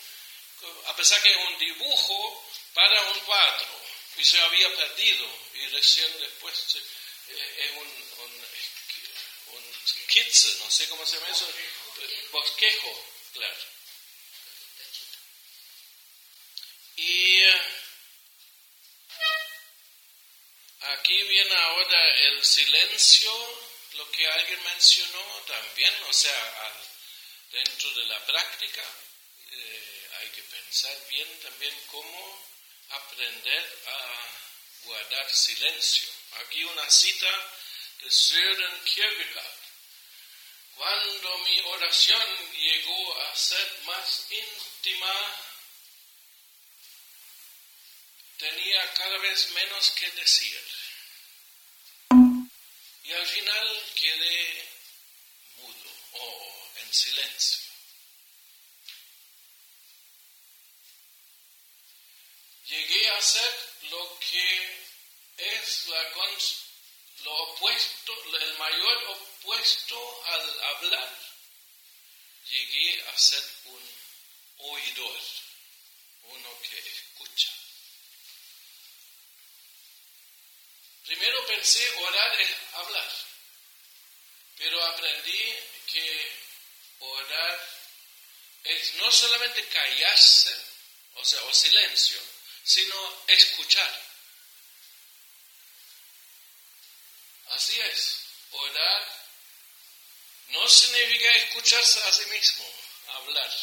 a pesar que es un dibujo para un cuadro, y se había perdido, y recién después eh, es un, un, un no sé cómo se llama eso, bosquejo, claro. Aquí viene ahora el silencio, lo que alguien mencionó también, o sea, dentro de la práctica eh, hay que pensar bien también cómo aprender a guardar silencio. Aquí una cita de Søren Kierkegaard. Cuando mi oración llegó a ser más íntima, tenía cada vez menos que decir. Y al final quedé mudo o en silencio. Llegué a ser lo que es la lo opuesto, el mayor opuesto al hablar. Llegué a ser un oidor, uno que escucha. Primero pensé orar es hablar, pero aprendí que orar es no solamente callarse, o sea, o silencio, sino escuchar. Así es, orar no significa escucharse a sí mismo, hablar.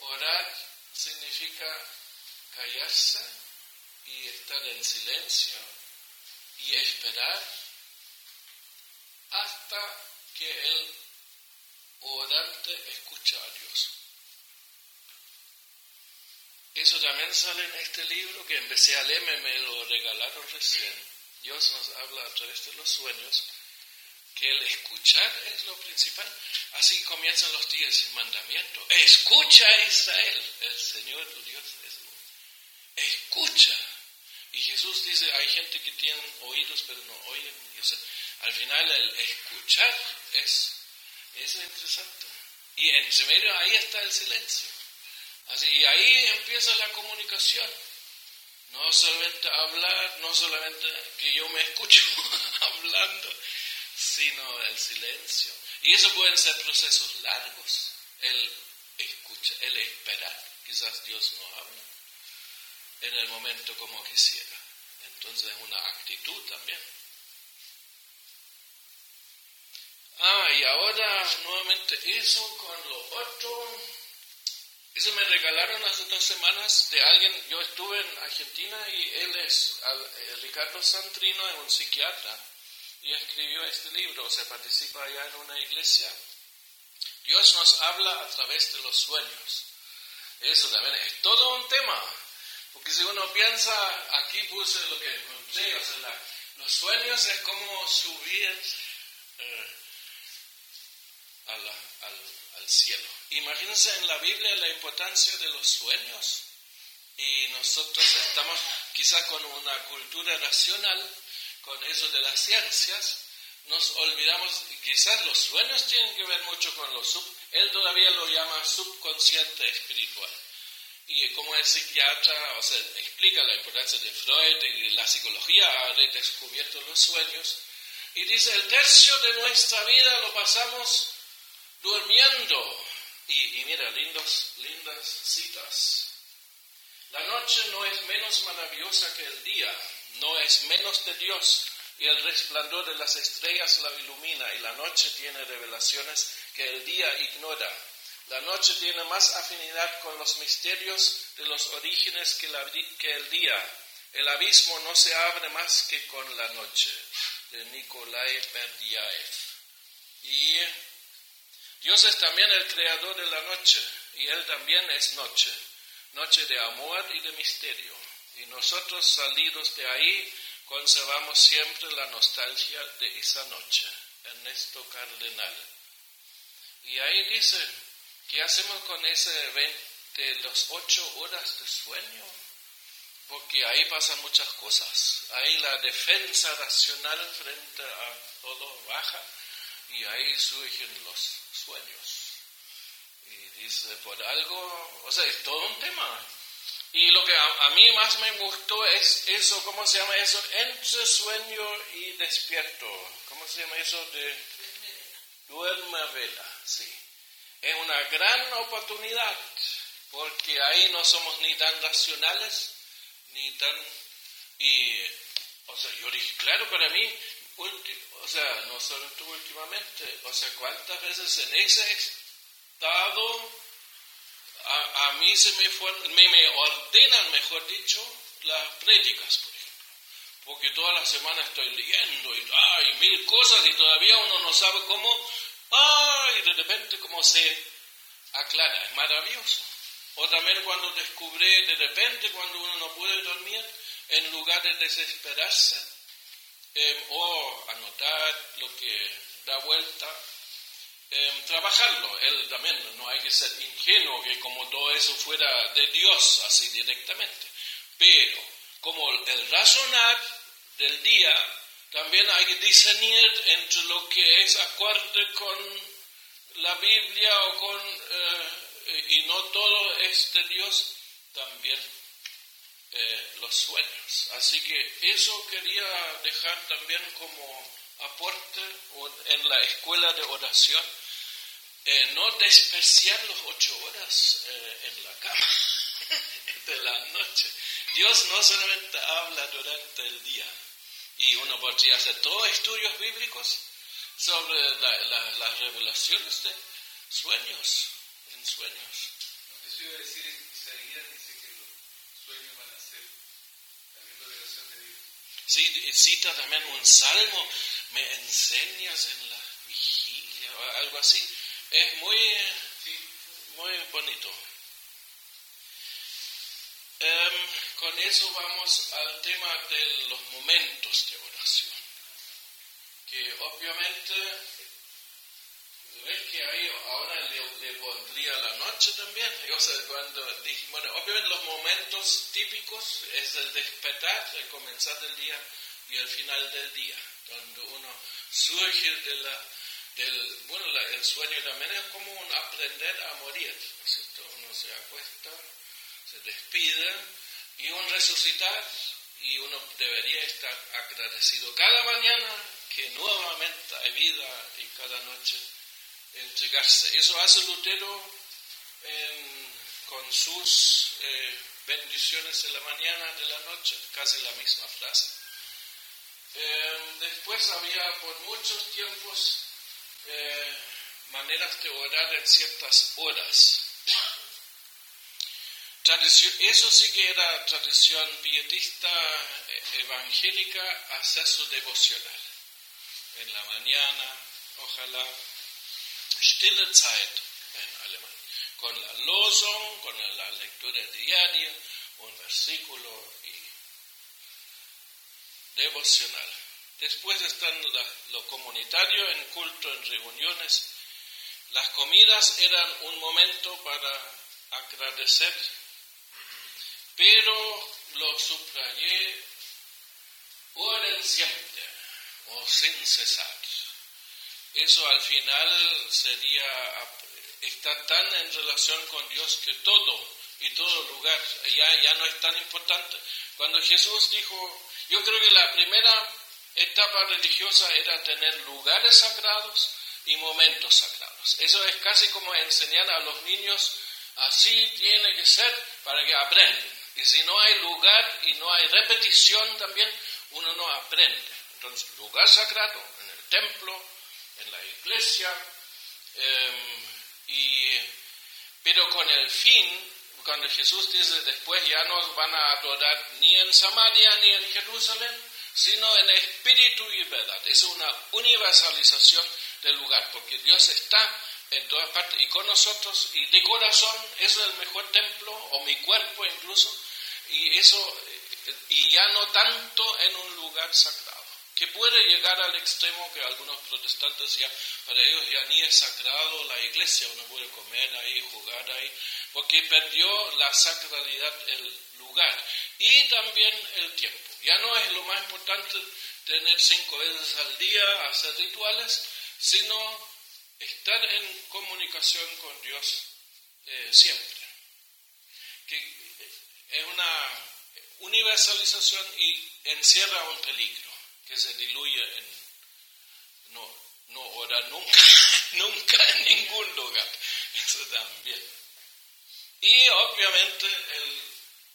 Orar significa callarse y estar en silencio y esperar hasta que el orante escucha a Dios. Eso también sale en este libro que empecé a leerme, me lo regalaron recién. Dios nos habla a través de los sueños, que el escuchar es lo principal. Así comienzan los diez mandamientos. Escucha Israel, el Señor tu Dios es uno. Escucha. Y Jesús dice, hay gente que tiene oídos pero no oyen. al final el escuchar es, es interesante. Y en medio ahí está el silencio. Así, y ahí empieza la comunicación. No solamente hablar, no solamente que yo me escucho hablando, sino el silencio. Y eso pueden ser procesos largos. El escucha, el esperar. Quizás Dios no habla en el momento como quisiera. Entonces es una actitud también. Ah, y ahora nuevamente eso con lo otro eso me regalaron hace dos semanas de alguien, yo estuve en Argentina y él es eh, Ricardo Santrino, es un psiquiatra, y escribió este libro, o sea, participa allá en una iglesia. Dios nos habla a través de los sueños. Eso también es todo un tema, porque si uno piensa, aquí puse lo que encontré, o sea, los sueños es como subir eh, al, al cielo. Imagínense en la Biblia la importancia de los sueños y nosotros estamos quizás con una cultura racional, con eso de las ciencias, nos olvidamos, quizás los sueños tienen que ver mucho con lo sub, él todavía lo llama subconsciente espiritual. Y como es psiquiatra, o sea, explica la importancia de Freud y la psicología ha redescubierto los sueños. Y dice, el tercio de nuestra vida lo pasamos durmiendo. Y, y mira, lindas citas. La noche no es menos maravillosa que el día, no es menos de Dios, y el resplandor de las estrellas la ilumina, y la noche tiene revelaciones que el día ignora. La noche tiene más afinidad con los misterios de los orígenes que, el día. El abismo no se abre más que con la noche. De Nikolai Berdyaev. Y Dios es también el creador de la noche, y Él también es noche noche de amor y de misterio. Y nosotros salidos de ahí conservamos siempre la nostalgia de esa noche. Ernesto Cardenal. Y ahí dice, ¿qué hacemos con ese evento de las ocho horas de sueño? Porque ahí pasan muchas cosas. Ahí la defensa racional frente a todo baja y ahí surgen los sueños. Y dice, por algo, o sea, es todo un tema. Y lo que a, mí más me gustó es eso, ¿cómo se llama eso? Entre sueño y despierto. ¿Cómo se llama eso? De duerme vela, sí. Es una gran oportunidad, porque ahí no somos ni tan racionales, ni tan... Y, o sea, yo dije, claro, para mí, o sea, no solo tú últimamente, o sea, ¿cuántas veces en ese dado, a, mí se me, me, me, ordenan, mejor dicho, las prédicas, por ejemplo. Porque toda la semana estoy leyendo y hay mil cosas y todavía uno no sabe cómo, ay, de repente cómo se aclara, es maravilloso. O también cuando descubre de repente, cuando uno no puede dormir, en lugar de desesperarse, eh, o anotar lo que da vuelta, Em, trabajarlo. Él también no hay que ser ingenuo que como todo eso fuera de Dios así directamente. Pero como el razonar del día, también hay que discernir entre lo que es acorde con la Biblia o con, eh, y no todo es de Dios, también eh, los sueños. Así que eso quería dejar también como aporte en la escuela de oración eh, no despreciar las ocho horas eh, en la cama de la noche. Dios no solamente habla durante el día, y uno podría hacer todos estudios bíblicos sobre las revelaciones de sueños, en sueños. Eso iba a decir, Isaías dice que los sueños van a ser también revelación de Dios. Sí, cita también un salmo, me enseñas en la vigilia, o algo así. Es muy, muy bonito. Em, con eso vamos al tema de los momentos de oración. Que obviamente, ves que ahí ahora le, pondría la noche también. O sea, cuando dije, bueno, obviamente los momentos típicos es el despertar, el comenzar del día y el final del día, cuando uno surge de la bueno, el sueño también es como un aprender a morir, ¿no es cierto? Uno se acuesta, se despide y un resucitar y uno debería estar agradecido cada mañana que nuevamente hay vida y cada noche entregarse. Eso hace Lutero con sus eh, bendiciones en la mañana, de la noche, casi la misma frase. Eh, después había por muchos tiempos eh, maneras de orar en ciertas horas. Eso sí que era tradición pietista eh, evangélica, hacer su devocional. En la mañana, ojalá, Stille Zeit en alemán, con la Losung, con la lectura diaria, un versículo y devocional. Después están lo comunitario en culto, en reuniones. Las comidas eran un momento para agradecer, pero lo subrayé, oren siempre o sin cesar. eso al final sería, está tan en relación con Dios que todo y todo lugar ya, ya no es tan importante. Cuando Jesús dijo, yo creo que la primera etapa religiosa era tener lugares sagrados y momentos sagrados. Eso es casi como enseñar a los niños, así tiene que ser para que aprendan. Y si no hay lugar y no hay repetición también, uno no aprende. Entonces, lugar sagrado, en el templo, en la iglesia, em, y, pero con el fin, cuando Jesús dice después ya no van a adorar ni en Samaria ni en Jerusalén, sino en espíritu y verdad. Es una universalización del lugar, porque Dios está en todas partes y con nosotros y de corazón, eso es el mejor templo, o mi cuerpo incluso, y eso, y ya no tanto en un lugar sagrado, que puede llegar al extremo que algunos protestantes ya, para ellos ya ni es sagrado la iglesia, uno puede comer ahí, jugar ahí, porque perdió la sacralidad el lugar y también el tiempo. Ya no es lo más importante tener cinco veces al día, hacer rituales, sino estar en comunicación con Dios eh, siempre. Que es una universalización y encierra un peligro que se diluye en no, no orar nunca, nunca en ningún lugar. Eso también. Y obviamente el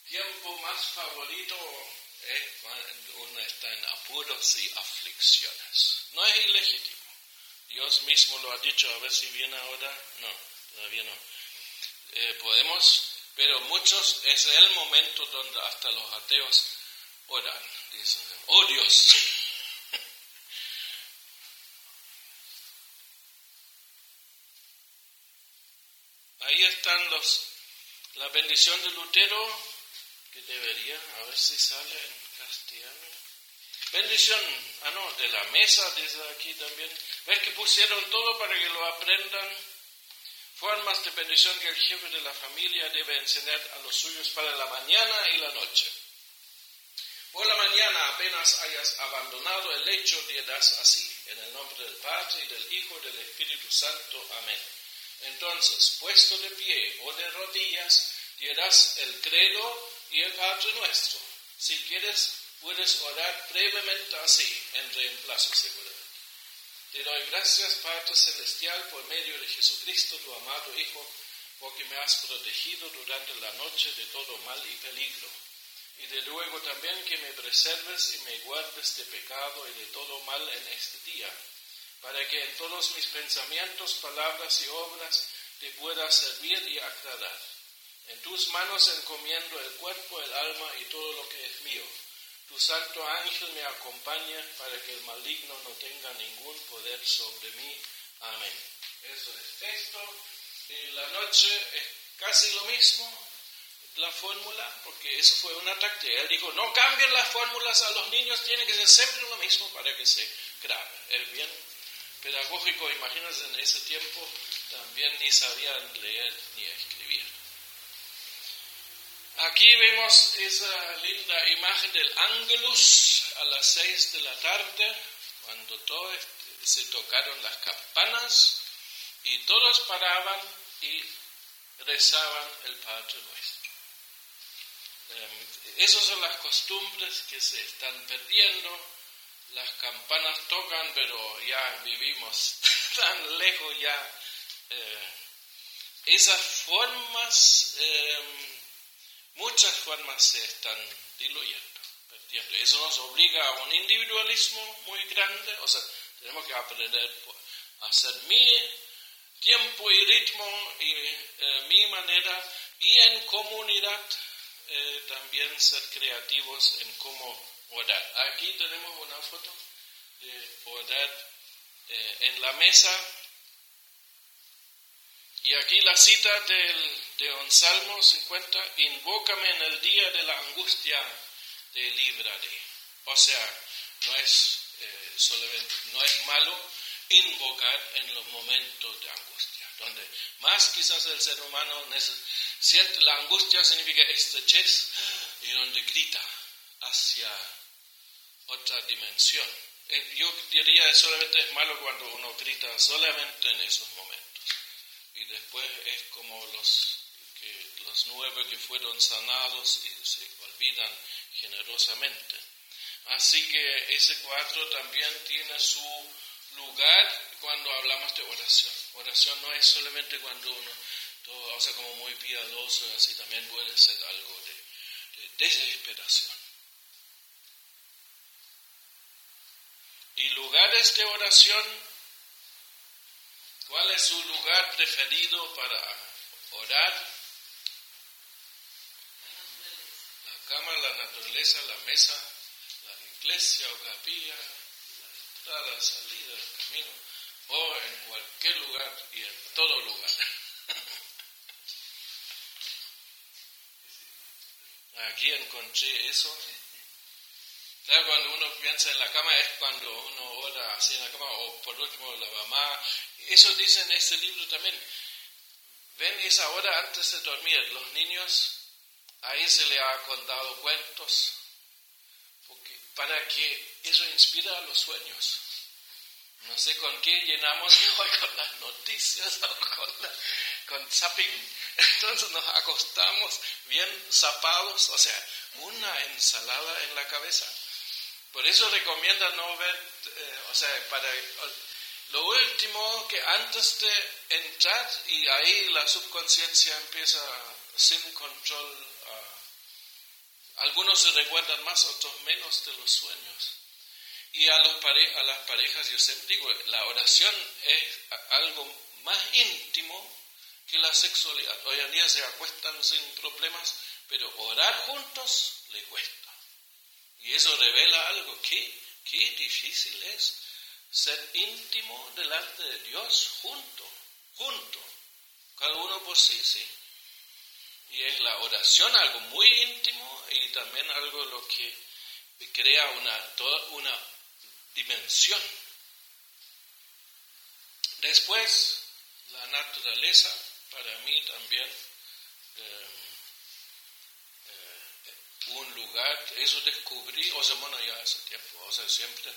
tiempo más favorito es cuando uno está en apuros y aflicciones. No es ilegítimo. Dios mismo lo ha dicho, a ver si viene ahora. No, todavía no. Eh, podemos, pero muchos es el momento donde hasta los ateos oran. Dicen, oh Dios. Ahí están los, la bendición de Lutero, que debería, a ver si sale en castellano. Bendición, ah no, de la mesa, dice aquí también. Ves que pusieron todo para que lo aprendan. Formas de bendición que el jefe de la familia debe enseñar a los suyos para la mañana y la noche. Por la mañana apenas hayas abandonado el lecho, dirás así, en el nombre del Padre y del Hijo y del Espíritu Santo. Amén. Entonces, puesto de pie o de rodillas, dirás el credo y el Padre nuestro. Si quieres, puedes orar brevemente así, en reemplazo seguramente. Te doy gracias, Padre Celestial, por medio de Jesucristo, tu amado Hijo, porque me has protegido durante la noche de todo mal y peligro. Y de luego también que me preserves y me guardes de pecado y de todo mal en este día, para que en todos mis pensamientos, palabras y obras te pueda servir y agradar en tus manos encomiendo el cuerpo, el alma y todo lo que es mío. Tu santo ángel me acompaña para que el maligno no tenga ningún poder sobre mí. Amén. Eso es esto. En la noche es casi lo mismo, la fórmula, porque eso fue un ataque. Él dijo, no cambien las fórmulas a los niños, tiene que ser siempre lo mismo para que se grabe. Es bien pedagógico, imagínense en ese tiempo también ni sabían leer ni escribir. Aquí vemos esa linda imagen del ángelus a las seis de la tarde, cuando todos se tocaron las campanas y todos paraban y rezaban el Padre Nuestro. Eh, esas son las costumbres que se están perdiendo. Las campanas tocan, pero ya vivimos tan lejos ya. Eh, esas formas eh, muchas formas se están diluyendo. Eso nos obliga a un individualismo muy grande, o sea, tenemos que aprender a hacer mi tiempo y ritmo y eh, mi manera y en comunidad eh, también ser creativos en cómo orar. Aquí tenemos una foto de orar eh, en la mesa y aquí la cita del, de un Salmo 50, invócame en el día de la angustia, te libraré. O sea, no es, eh, solamente, no es malo invocar en los momentos de angustia, donde más quizás el ser humano siente la angustia significa estrechez y donde grita hacia otra dimensión Eh, yo diría solamente es malo cuando uno grita solamente en esos momentos. Y después es como los, los nueve que fueron sanados y se olvidan generosamente. Así que ese cuatro también tiene su lugar cuando hablamos de oración. Oración no es solamente cuando uno, todo, o sea, como muy piadoso, así también puede ser algo de, de desesperación. Y lugares de oración, ¿cuál es su lugar preferido para orar? La cama, la naturaleza, la mesa, la iglesia o capilla, la entrada, salida, el camino, o en cualquier lugar y en todo lugar. Aquí encontré eso. Claro, cuando uno piensa en la cama es cuando uno ora así en la cama, o por último la mamá. Eso dice en este libro también. Ven esa hora antes de dormir. Los niños, ahí se le ha contado cuentos, porque, para que eso inspira a los sueños. No sé con qué llenamos hoy con las noticias o con, con zapping. Entonces nos acostamos bien zapados, o sea, una ensalada en la cabeza. Por eso recomienda no ver, eh, o sea, para lo último que antes de entrar y ahí la subconsciencia empieza sin control. algunos se recuerdan más, otros menos de los sueños. Y a, los a las parejas, yo siempre digo, la oración es algo más íntimo que la sexualidad. Hoy en día se acuestan sin problemas, pero orar juntos le cuesta. Y eso revela algo, qué, qué difícil es ser íntimo delante de Dios junto, junto, cada uno por sí, sí. Y es la oración algo muy íntimo y también algo lo que crea una, toda una dimensión. Después, la naturaleza, para mí también, eh, un lugar, eso descubrí, o sea, bueno, ya hace tiempo, o sea, siempre,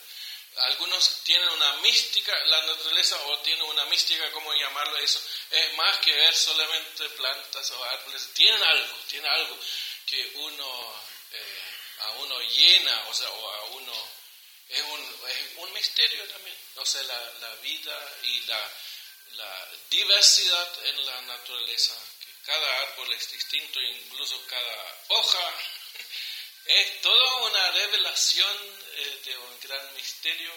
algunos tienen una mística, la naturaleza, o tienen una mística, ¿cómo llamarlo eso? Es más que ver solamente plantas o árboles, tienen algo, tienen algo que uno, eh, a uno llena, o sea, o a uno es un, es un misterio también. O sea, la, la vida y la, la, diversidad en la naturaleza, cada árbol es distinto, incluso cada hoja, es toda una revelación eh, de un gran misterio.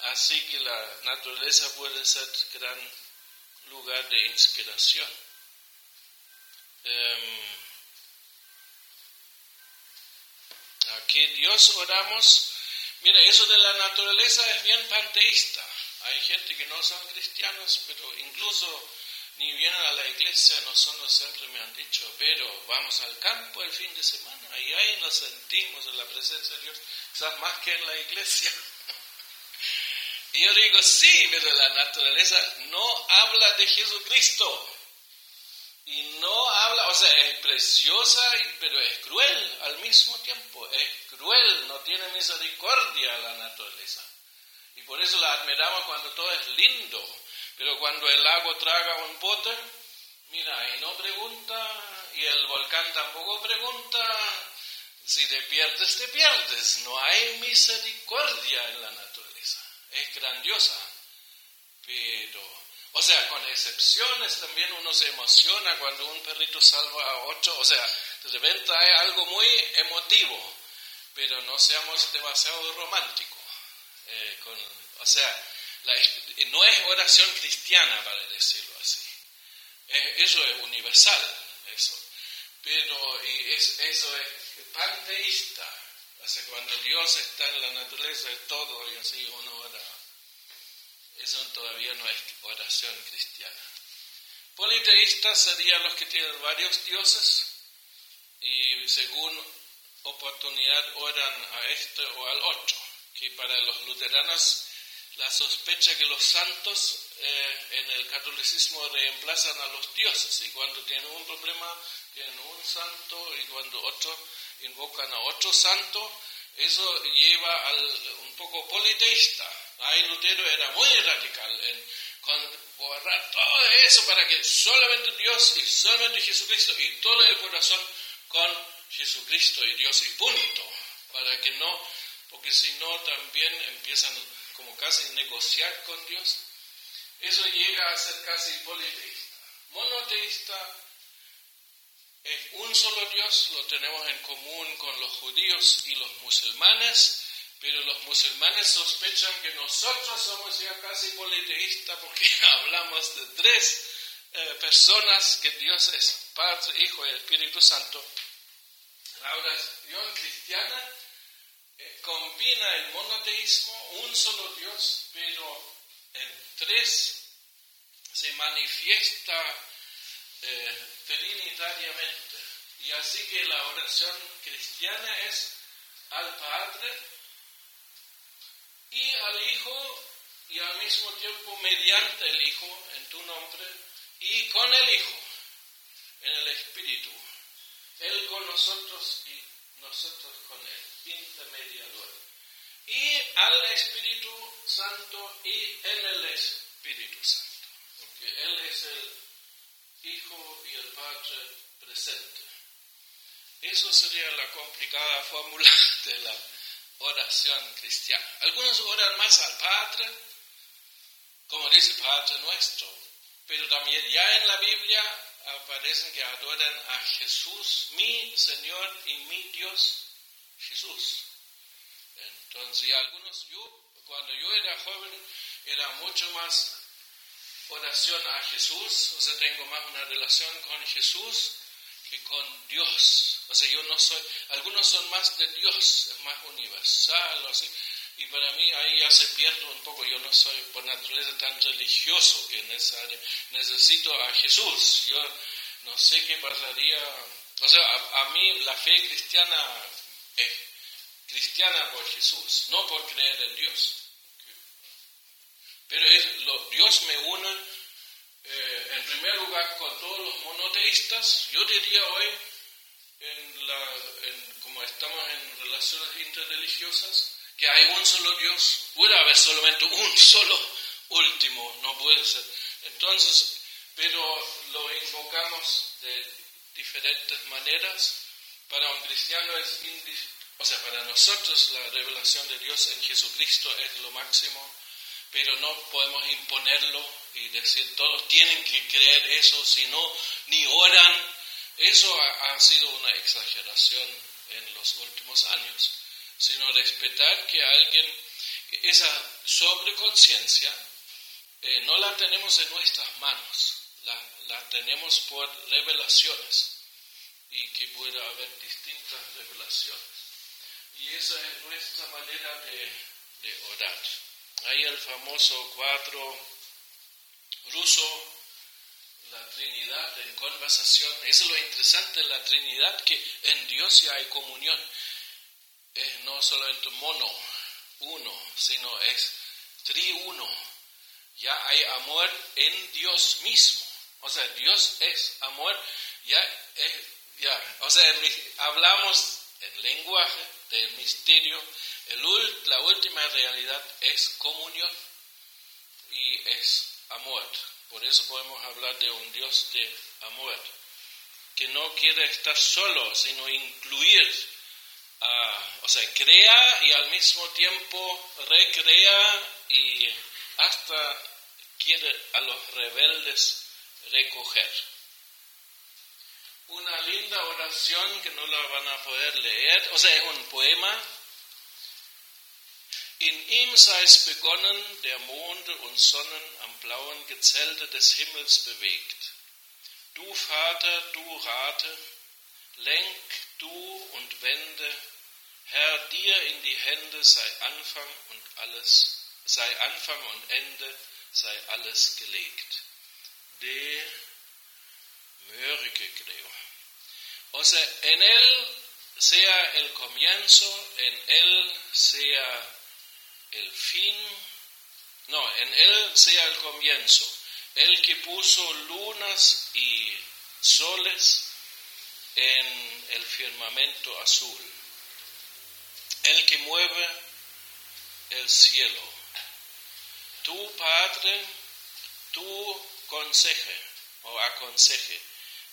Así que la naturaleza puede ser gran lugar de inspiración. Um, aquí Dios oramos Mira, eso de la naturaleza es bien panteísta. Hay gente que no son cristianos, pero incluso ni vienen a la iglesia, nosotros siempre me han dicho, pero vamos al campo el fin de semana y ahí nos sentimos en la presencia de Dios, quizás más que en la iglesia. y yo digo, sí, pero la naturaleza no habla de Jesucristo. Y no habla, o sea, es preciosa, pero es cruel al mismo tiempo. Es cruel, no tiene misericordia la naturaleza. Y por eso la admiramos cuando todo es lindo. Pero cuando el lago traga un bote, mira, y no pregunta, y el volcán tampoco pregunta, si te pierdes, te pierdes. No hay misericordia en la naturaleza. Es grandiosa, pero o sea, con excepciones también uno se emociona cuando un perrito salva a ocho, o sea, de repente hay algo muy emotivo, pero no seamos demasiado románticos. Eh, o sea, no es oración cristiana, para decirlo así. eso es universal, eso. Pero eso es panteísta. Sea, cuando Dios está en la naturaleza de todo y así uno ora eso todavía no es oración cristiana. Politeístas serían los que tienen varios dioses y según oportunidad oran a este o al otro, que para los luteranos la sospecha que los santos eh, en el catolicismo reemplazan a los dioses y cuando tienen un problema tienen un santo y cuando otro invocan a otro santo eso lleva al un poco politeísta. Ahí Lutero era muy radical en borrar todo eso para que solamente Dios y solamente Jesucristo y todo el corazón con Jesucristo y Dios y punto. Para que no, porque si no también empiezan como casi negociar con Dios. Eso llega a ser casi politeísta. Monoteísta es un solo Dios, lo tenemos en común con los judíos y los musulmanes, pero los musulmanes sospechan que nosotros somos ya casi politeístas porque hablamos de tres eh, personas, que Dios es Padre, Hijo y Espíritu Santo. La oración cristiana combina el monoteísmo, un solo Dios, pero en tres se manifiesta eh, trinitariamente. Y así que la oración cristiana es al Padre y al Hijo y al mismo tiempo mediante el Hijo en tu nombre y con el Hijo en el Espíritu. Él con nosotros y nosotros con Él, intermediador. Y al Espíritu Santo y en el Espíritu Santo. Porque Él es el Hijo y el Padre presente. Eso sería la complicada fórmula de la oración cristiana. Algunos oran más al Padre, como dice Padre nuestro, pero también ya en la Biblia aparecen que adoran a Jesús, mi Señor y mi Dios, Jesús. Entonces, algunos, yo, cuando yo era joven, era mucho más oración a Jesús, o sea, tengo más una relación con Jesús que con Dios. O sea, yo no soy, algunos son más de Dios, es más universal, o así. Y para mí ahí ya se pierde un poco, yo no soy por naturaleza tan religioso que necesario, necesito a Jesús. Yo no sé qué pasaría, o sea, a, a mí la fe cristiana es cristiana por Jesús, no por creer en Dios. Pero es, lo, Dios me une eh, en primer lugar con todos los monoteístas. Yo diría hoy, en la, en, como estamos en relaciones interreligiosas, que hay un solo Dios. Puede haber solamente un solo último, no puede ser. Entonces, pero lo invocamos de diferentes maneras. Para un cristiano es o sea, para nosotros la revelación de Dios en Jesucristo es lo máximo, pero no podemos imponerlo y decir todos tienen que creer eso, si no, ni oran. Eso ha, ha sido una exageración en los últimos años, sino respetar que alguien, esa sobreconciencia, eh, no la tenemos en nuestras manos, la, la tenemos por revelaciones y que pueda haber distintas revelaciones. Y esa es nuestra manera de, de orar. Hay el famoso cuadro ruso, la Trinidad en conversación. Es lo interesante de la Trinidad, que en Dios ya hay comunión. Es no solamente mono, uno, sino es triuno. Ya hay amor en Dios mismo. O sea, Dios es amor, ya es, ya. O sea, hablamos en lenguaje del misterio, el, la última realidad es comunión y es amor. Por eso podemos hablar de un Dios de amor, que no quiere estar solo, sino incluir, uh, o sea, crea y al mismo tiempo recrea y hasta quiere a los rebeldes recoger. Una linda oración que no la van a poder leer, o sea, es un poema. In ihm sei es begonnen, der Monde und Sonnen am blauen Gezelte des Himmels bewegt. Du Vater, du Rate, lenk du und wende, Herr, dir in die Hände sei Anfang und alles, sei Anfang und Ende, sei alles gelegt. De Mörike, creo. O sea, en Él sea el comienzo, en Él sea el fin, no, en Él sea el comienzo, el que puso lunas y soles en el firmamento azul. el que mueve el cielo. Tu Padre, tú conseje o aconseje,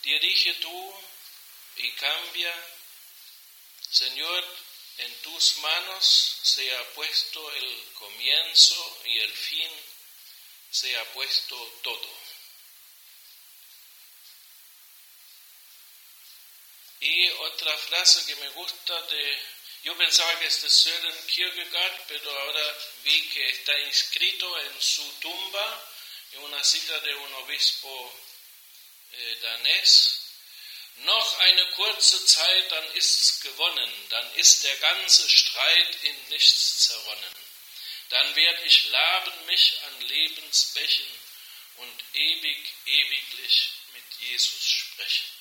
dirige tú y cambia. Señor, en tus manos se ha puesto el comienzo y el fin, se ha puesto todo. Y otra frase que me gusta de, yo pensaba que este ser en Kierkegaard, pero ahora vi que está inscrito en su tumba, en una cita de un obispo eh, danés. Noch eine kurze Zeit, dann ist's gewonnen, dann ist der ganze Streit in nichts zerronnen. Dann werd ich laben mich an Lebensbächen und ewig, ewiglich mit Jesus sprechen.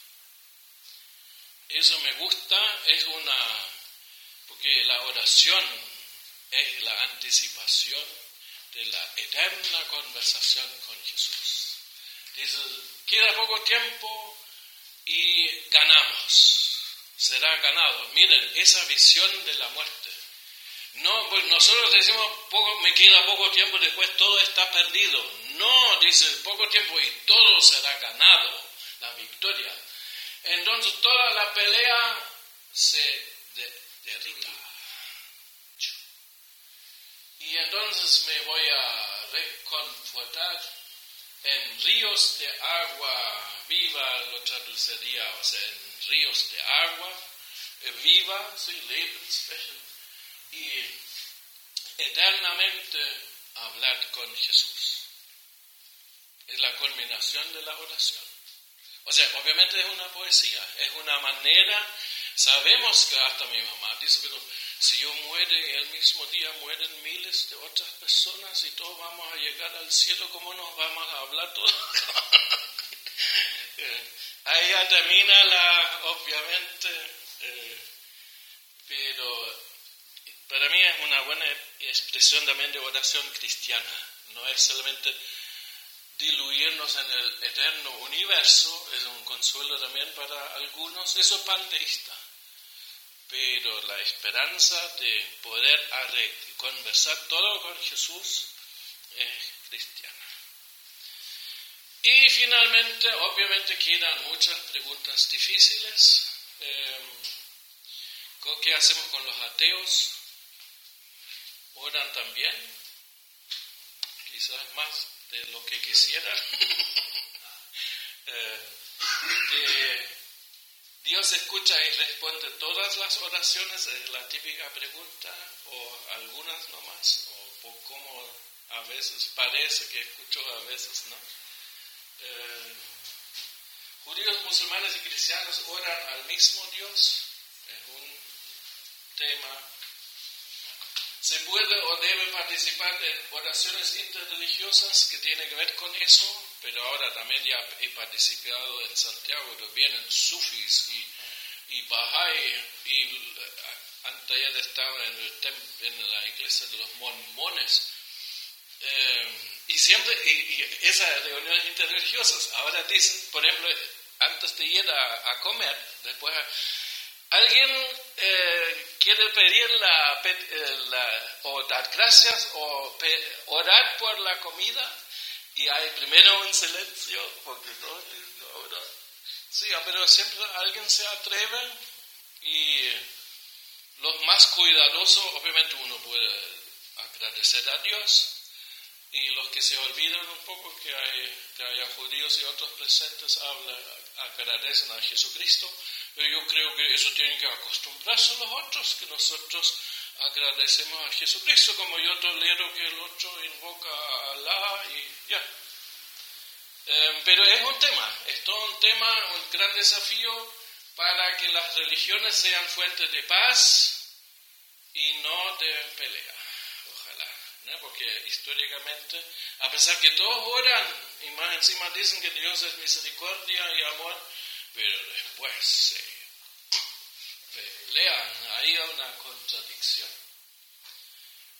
Eso me gusta, es una, porque la oración es la anticipación de la eterna conversación con Jesús. Dice, queda poco tiempo y ganamos, será ganado. Miren, esa visión de la muerte. No, pues nosotros decimos, me queda poco tiempo, después todo está perdido. No, dice, poco tiempo y todo será ganado, la victoria. Entonces toda la pelea se derrita. Y entonces me voy a reconfortar en ríos de agua viva, lo traduciría, o sea, en ríos de agua eh, viva, sí, Lebensflächen, y eternamente hablar con Jesús. Es la culminación de la oración. O sea, obviamente es una poesía, es una manera, sabemos que hasta mi mamá dice, pero si yo muere el mismo día mueren miles de otras personas y todos vamos a llegar al cielo, ¿cómo nos vamos a hablar todos? Eh, ahí ya termina la, obviamente, eh, pero para mí es una buena expresión también de oración cristiana, no es solamente diluirnos en el eterno universo, es un consuelo también para algunos, eso es panteísta. Pero la esperanza de poder conversar todo con Jesús es cristiana. Y finalmente, obviamente quedan muchas preguntas difíciles. Eh, ¿Qué hacemos con los ateos? ¿Oran también? Quizás más de lo que quisiera. eh, Dios escucha y responde todas las oraciones, es la típica pregunta, o algunas nomás, o como a veces parece que escucho, a veces no. Eh, judíos, musulmanes y cristianos oran al mismo Dios, es un tema se puede o debe participar en oraciones interreligiosas que tienen que ver con eso, pero ahora también ya he participado en Santiago, que vienen sufis y, y Bahá'í, y eh, antes ya estaba en, en, la iglesia de los mormones. Eh, y siempre, y, esas reuniones interreligiosas, ahora dicen, por ejemplo, antes de ir a comer, después ¿Alguien eh, quiere pedir la, eh, la, o dar gracias o orar por la comida? Y hay primero un silencio, porque todos ahora. Sí, pero siempre alguien se atreve y los más cuidadosos, obviamente uno puede agradecer a Dios, y los que se olvidan un poco que, hay, que haya judíos y otros presentes hablan, agradecen a Jesucristo, pero yo creo que eso tienen que acostumbrarse los otros, que nosotros agradecemos a Jesucristo, como yo tolero que el otro invoca a Alá y ya. Eh, pero es un tema, es todo un tema, un gran desafío para que las religiones sean fuentes de paz y no de pelea. Ojalá, ¿no? porque históricamente, a pesar que todos oran y más encima dicen que Dios es misericordia y amor, pero después se pelean, ahí hay una contradicción.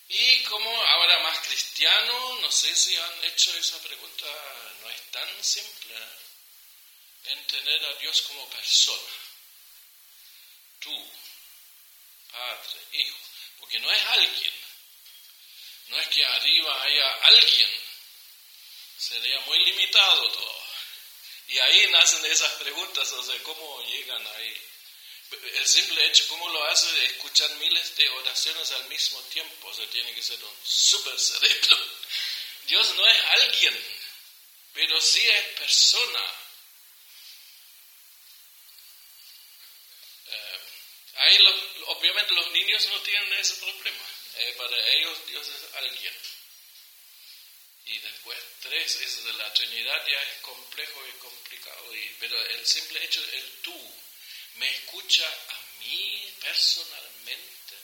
Y como ahora más cristiano, no sé si han hecho esa pregunta, no es tan simple entender a Dios como persona. Tú, Padre, Hijo. porque no es alguien, no es que arriba haya alguien, sería muy limitado todo. Y ahí nacen esas preguntas, o sea, ¿cómo llegan ahí? El simple hecho, ¿cómo lo hace escuchar miles de oraciones al mismo tiempo? O sea, tiene que ser un super cerebro. Dios no es alguien, pero sí es persona. Eh, ahí obviamente los niños no tienen ese problema. Eh, para ellos Dios es alguien. Y después tres, eso de la Trinidad ya es complejo y complicado. pero el simple hecho, el tú, me escucha a mí personalmente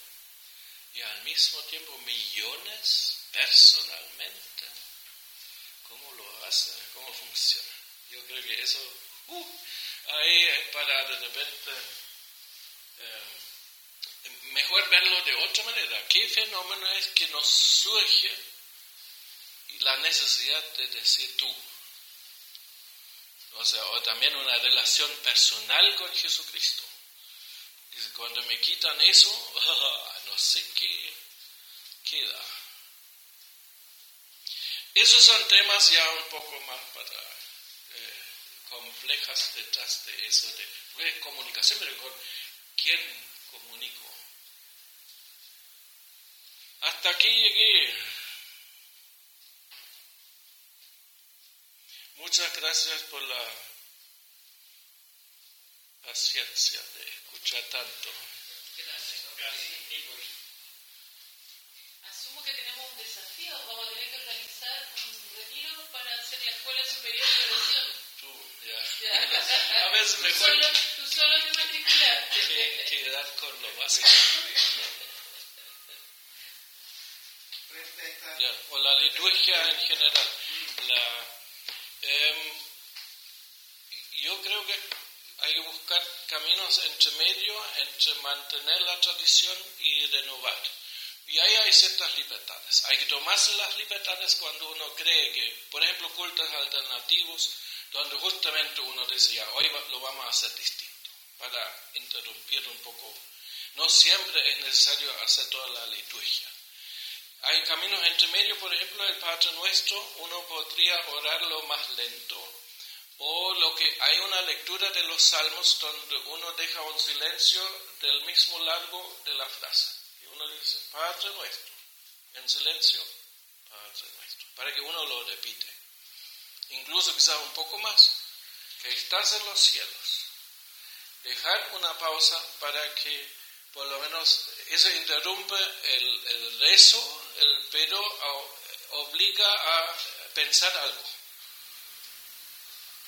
y al mismo tiempo millones personalmente. ¿Cómo lo hace? ¿Cómo funciona? Yo creo que eso, uh, ahí es para de repente, eh, mejor verlo de otra manera. ¿Qué fenómeno es que nos surge la necesidad de decir tú? O sea, o también una relación personal con Jesucristo. Y cuando me quitan eso, no sé qué queda. Esos son temas ya un poco más para, eh, complejas detrás de eso, de, comunicación, pero con quién comunico. Hasta aquí llegué. Muchas gracias por la paciencia de escuchar tanto. Gracias. Asumo que tenemos un desafío. Vamos a tener que organizar un retiro para hacer la escuela superior de oración. Tú, ya. A veces mejor. Tú solo, tú solo te matriculaste. Que, quedar con lo básico. Ya, o la liturgia en general. La, eh, yo creo que hay que buscar caminos entre medio, entre mantener la tradición y renovar. Y ahí hay ciertas libertades. Hay que tomarse las libertades cuando uno cree que, por ejemplo, cultos alternativos, donde justamente uno dice, ya, hoy lo vamos a hacer distinto, para interrumpir un poco. No siempre es necesario hacer toda la liturgia. Hay caminos entre medio, por ejemplo, el Padre Nuestro, uno podría orarlo más lento, o lo que hay una lectura de los salmos donde uno deja un silencio del mismo largo de la frase. Y uno dice, Padre Nuestro, en silencio, Padre Nuestro, para que uno lo repite. Incluso quizás un poco más, que estás en los cielos. Dejar una pausa para que por lo menos eso interrumpe el, el rezo el, pero obliga a pensar algo.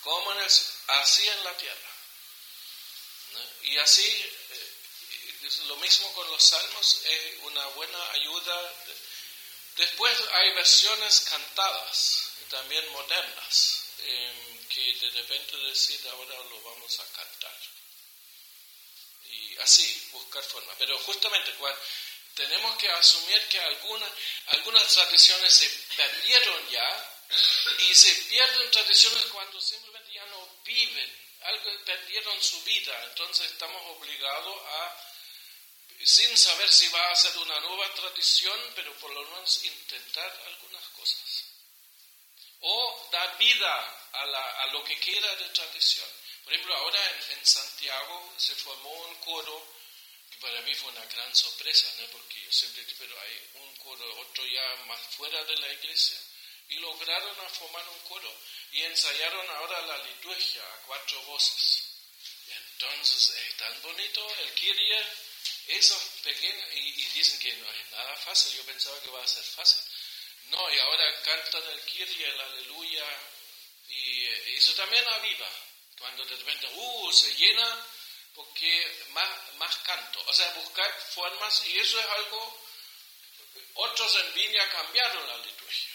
Como en así en la tierra. Y así, eh, lo mismo con los salmos, es una buena ayuda. Después hay versiones cantadas, también modernas, em, que de repente decir ahora lo vamos a cantar. Así, buscar forma. Pero justamente cuando tenemos que asumir que algunas, algunas tradiciones se perdieron ya y se pierden tradiciones cuando simplemente ya no viven, algo perdieron su vida, entonces estamos obligados a, sin saber si va a ser una nueva tradición, pero por lo menos intentar algunas cosas. O dar vida a, la, a lo que queda de tradición. Por ejemplo, ahora en, Santiago se formó un coro para mí fue una gran sorpresa, ¿no? porque yo siempre pero hay un coro, otro ya más fuera de la iglesia, y lograron formar un coro y ensayaron ahora la liturgia a cuatro voces. Entonces es tan bonito el Kyrie, esos pequeños, y, y, dicen que no es nada fácil, yo pensaba que va a ser fácil. No, y ahora cantan el Kyrie, el Aleluya, y eso también aviva. Cuando de repente, uh, se llena porque más, más canto, o sea, buscar formas, y eso es algo, otros en Viña cambiaron la liturgia.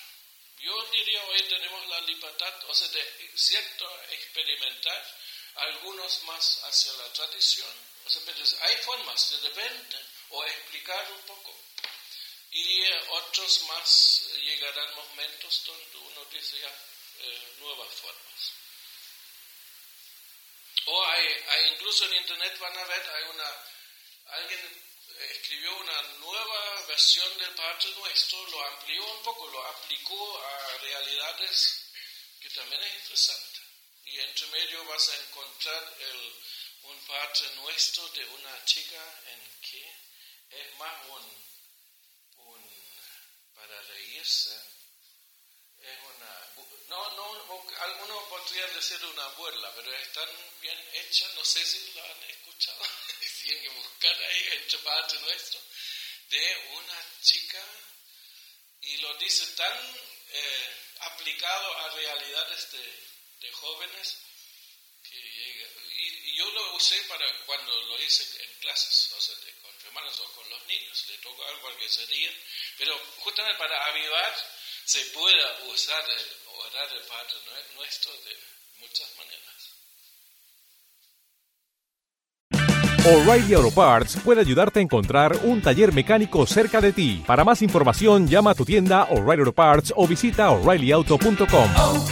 Yo diría hoy tenemos la libertad, o sea, de cierto experimentar, algunos más hacia la tradición, o sea, pero hay formas de repente, o explicar un poco, y eh, otros más llegarán momentos donde uno dice ya eh, nuevas formas. O hay, hay, incluso en internet van a ver, hay una, alguien escribió una nueva versión del Padre Nuestro, lo amplió un poco, lo aplicó a realidades que también es interesante. Y entre medio vas a encontrar el, un Padre Nuestro de una chica en que es más un, un para reírse, es una, no, no, algunos podrían decir una burla, pero es tan bien hecha, no sé si lo han escuchado, tienen que buscar ahí entre Padre Nuestro, de una chica y lo dice tan eh, aplicado a realidades de, de jóvenes que llega. Y, yo lo usé para cuando lo hice en clases, o sea, con hermanos o con los niños, le toco algo al que se pero justamente para avivar se pueda usar el orar del Padre Nuestro de muchas maneras. O'Reilly Auto Parts puede ayudarte a encontrar un taller mecánico cerca de ti. Para más información, llama a tu tienda O'Reilly Auto Parts o visita oreillyauto.com.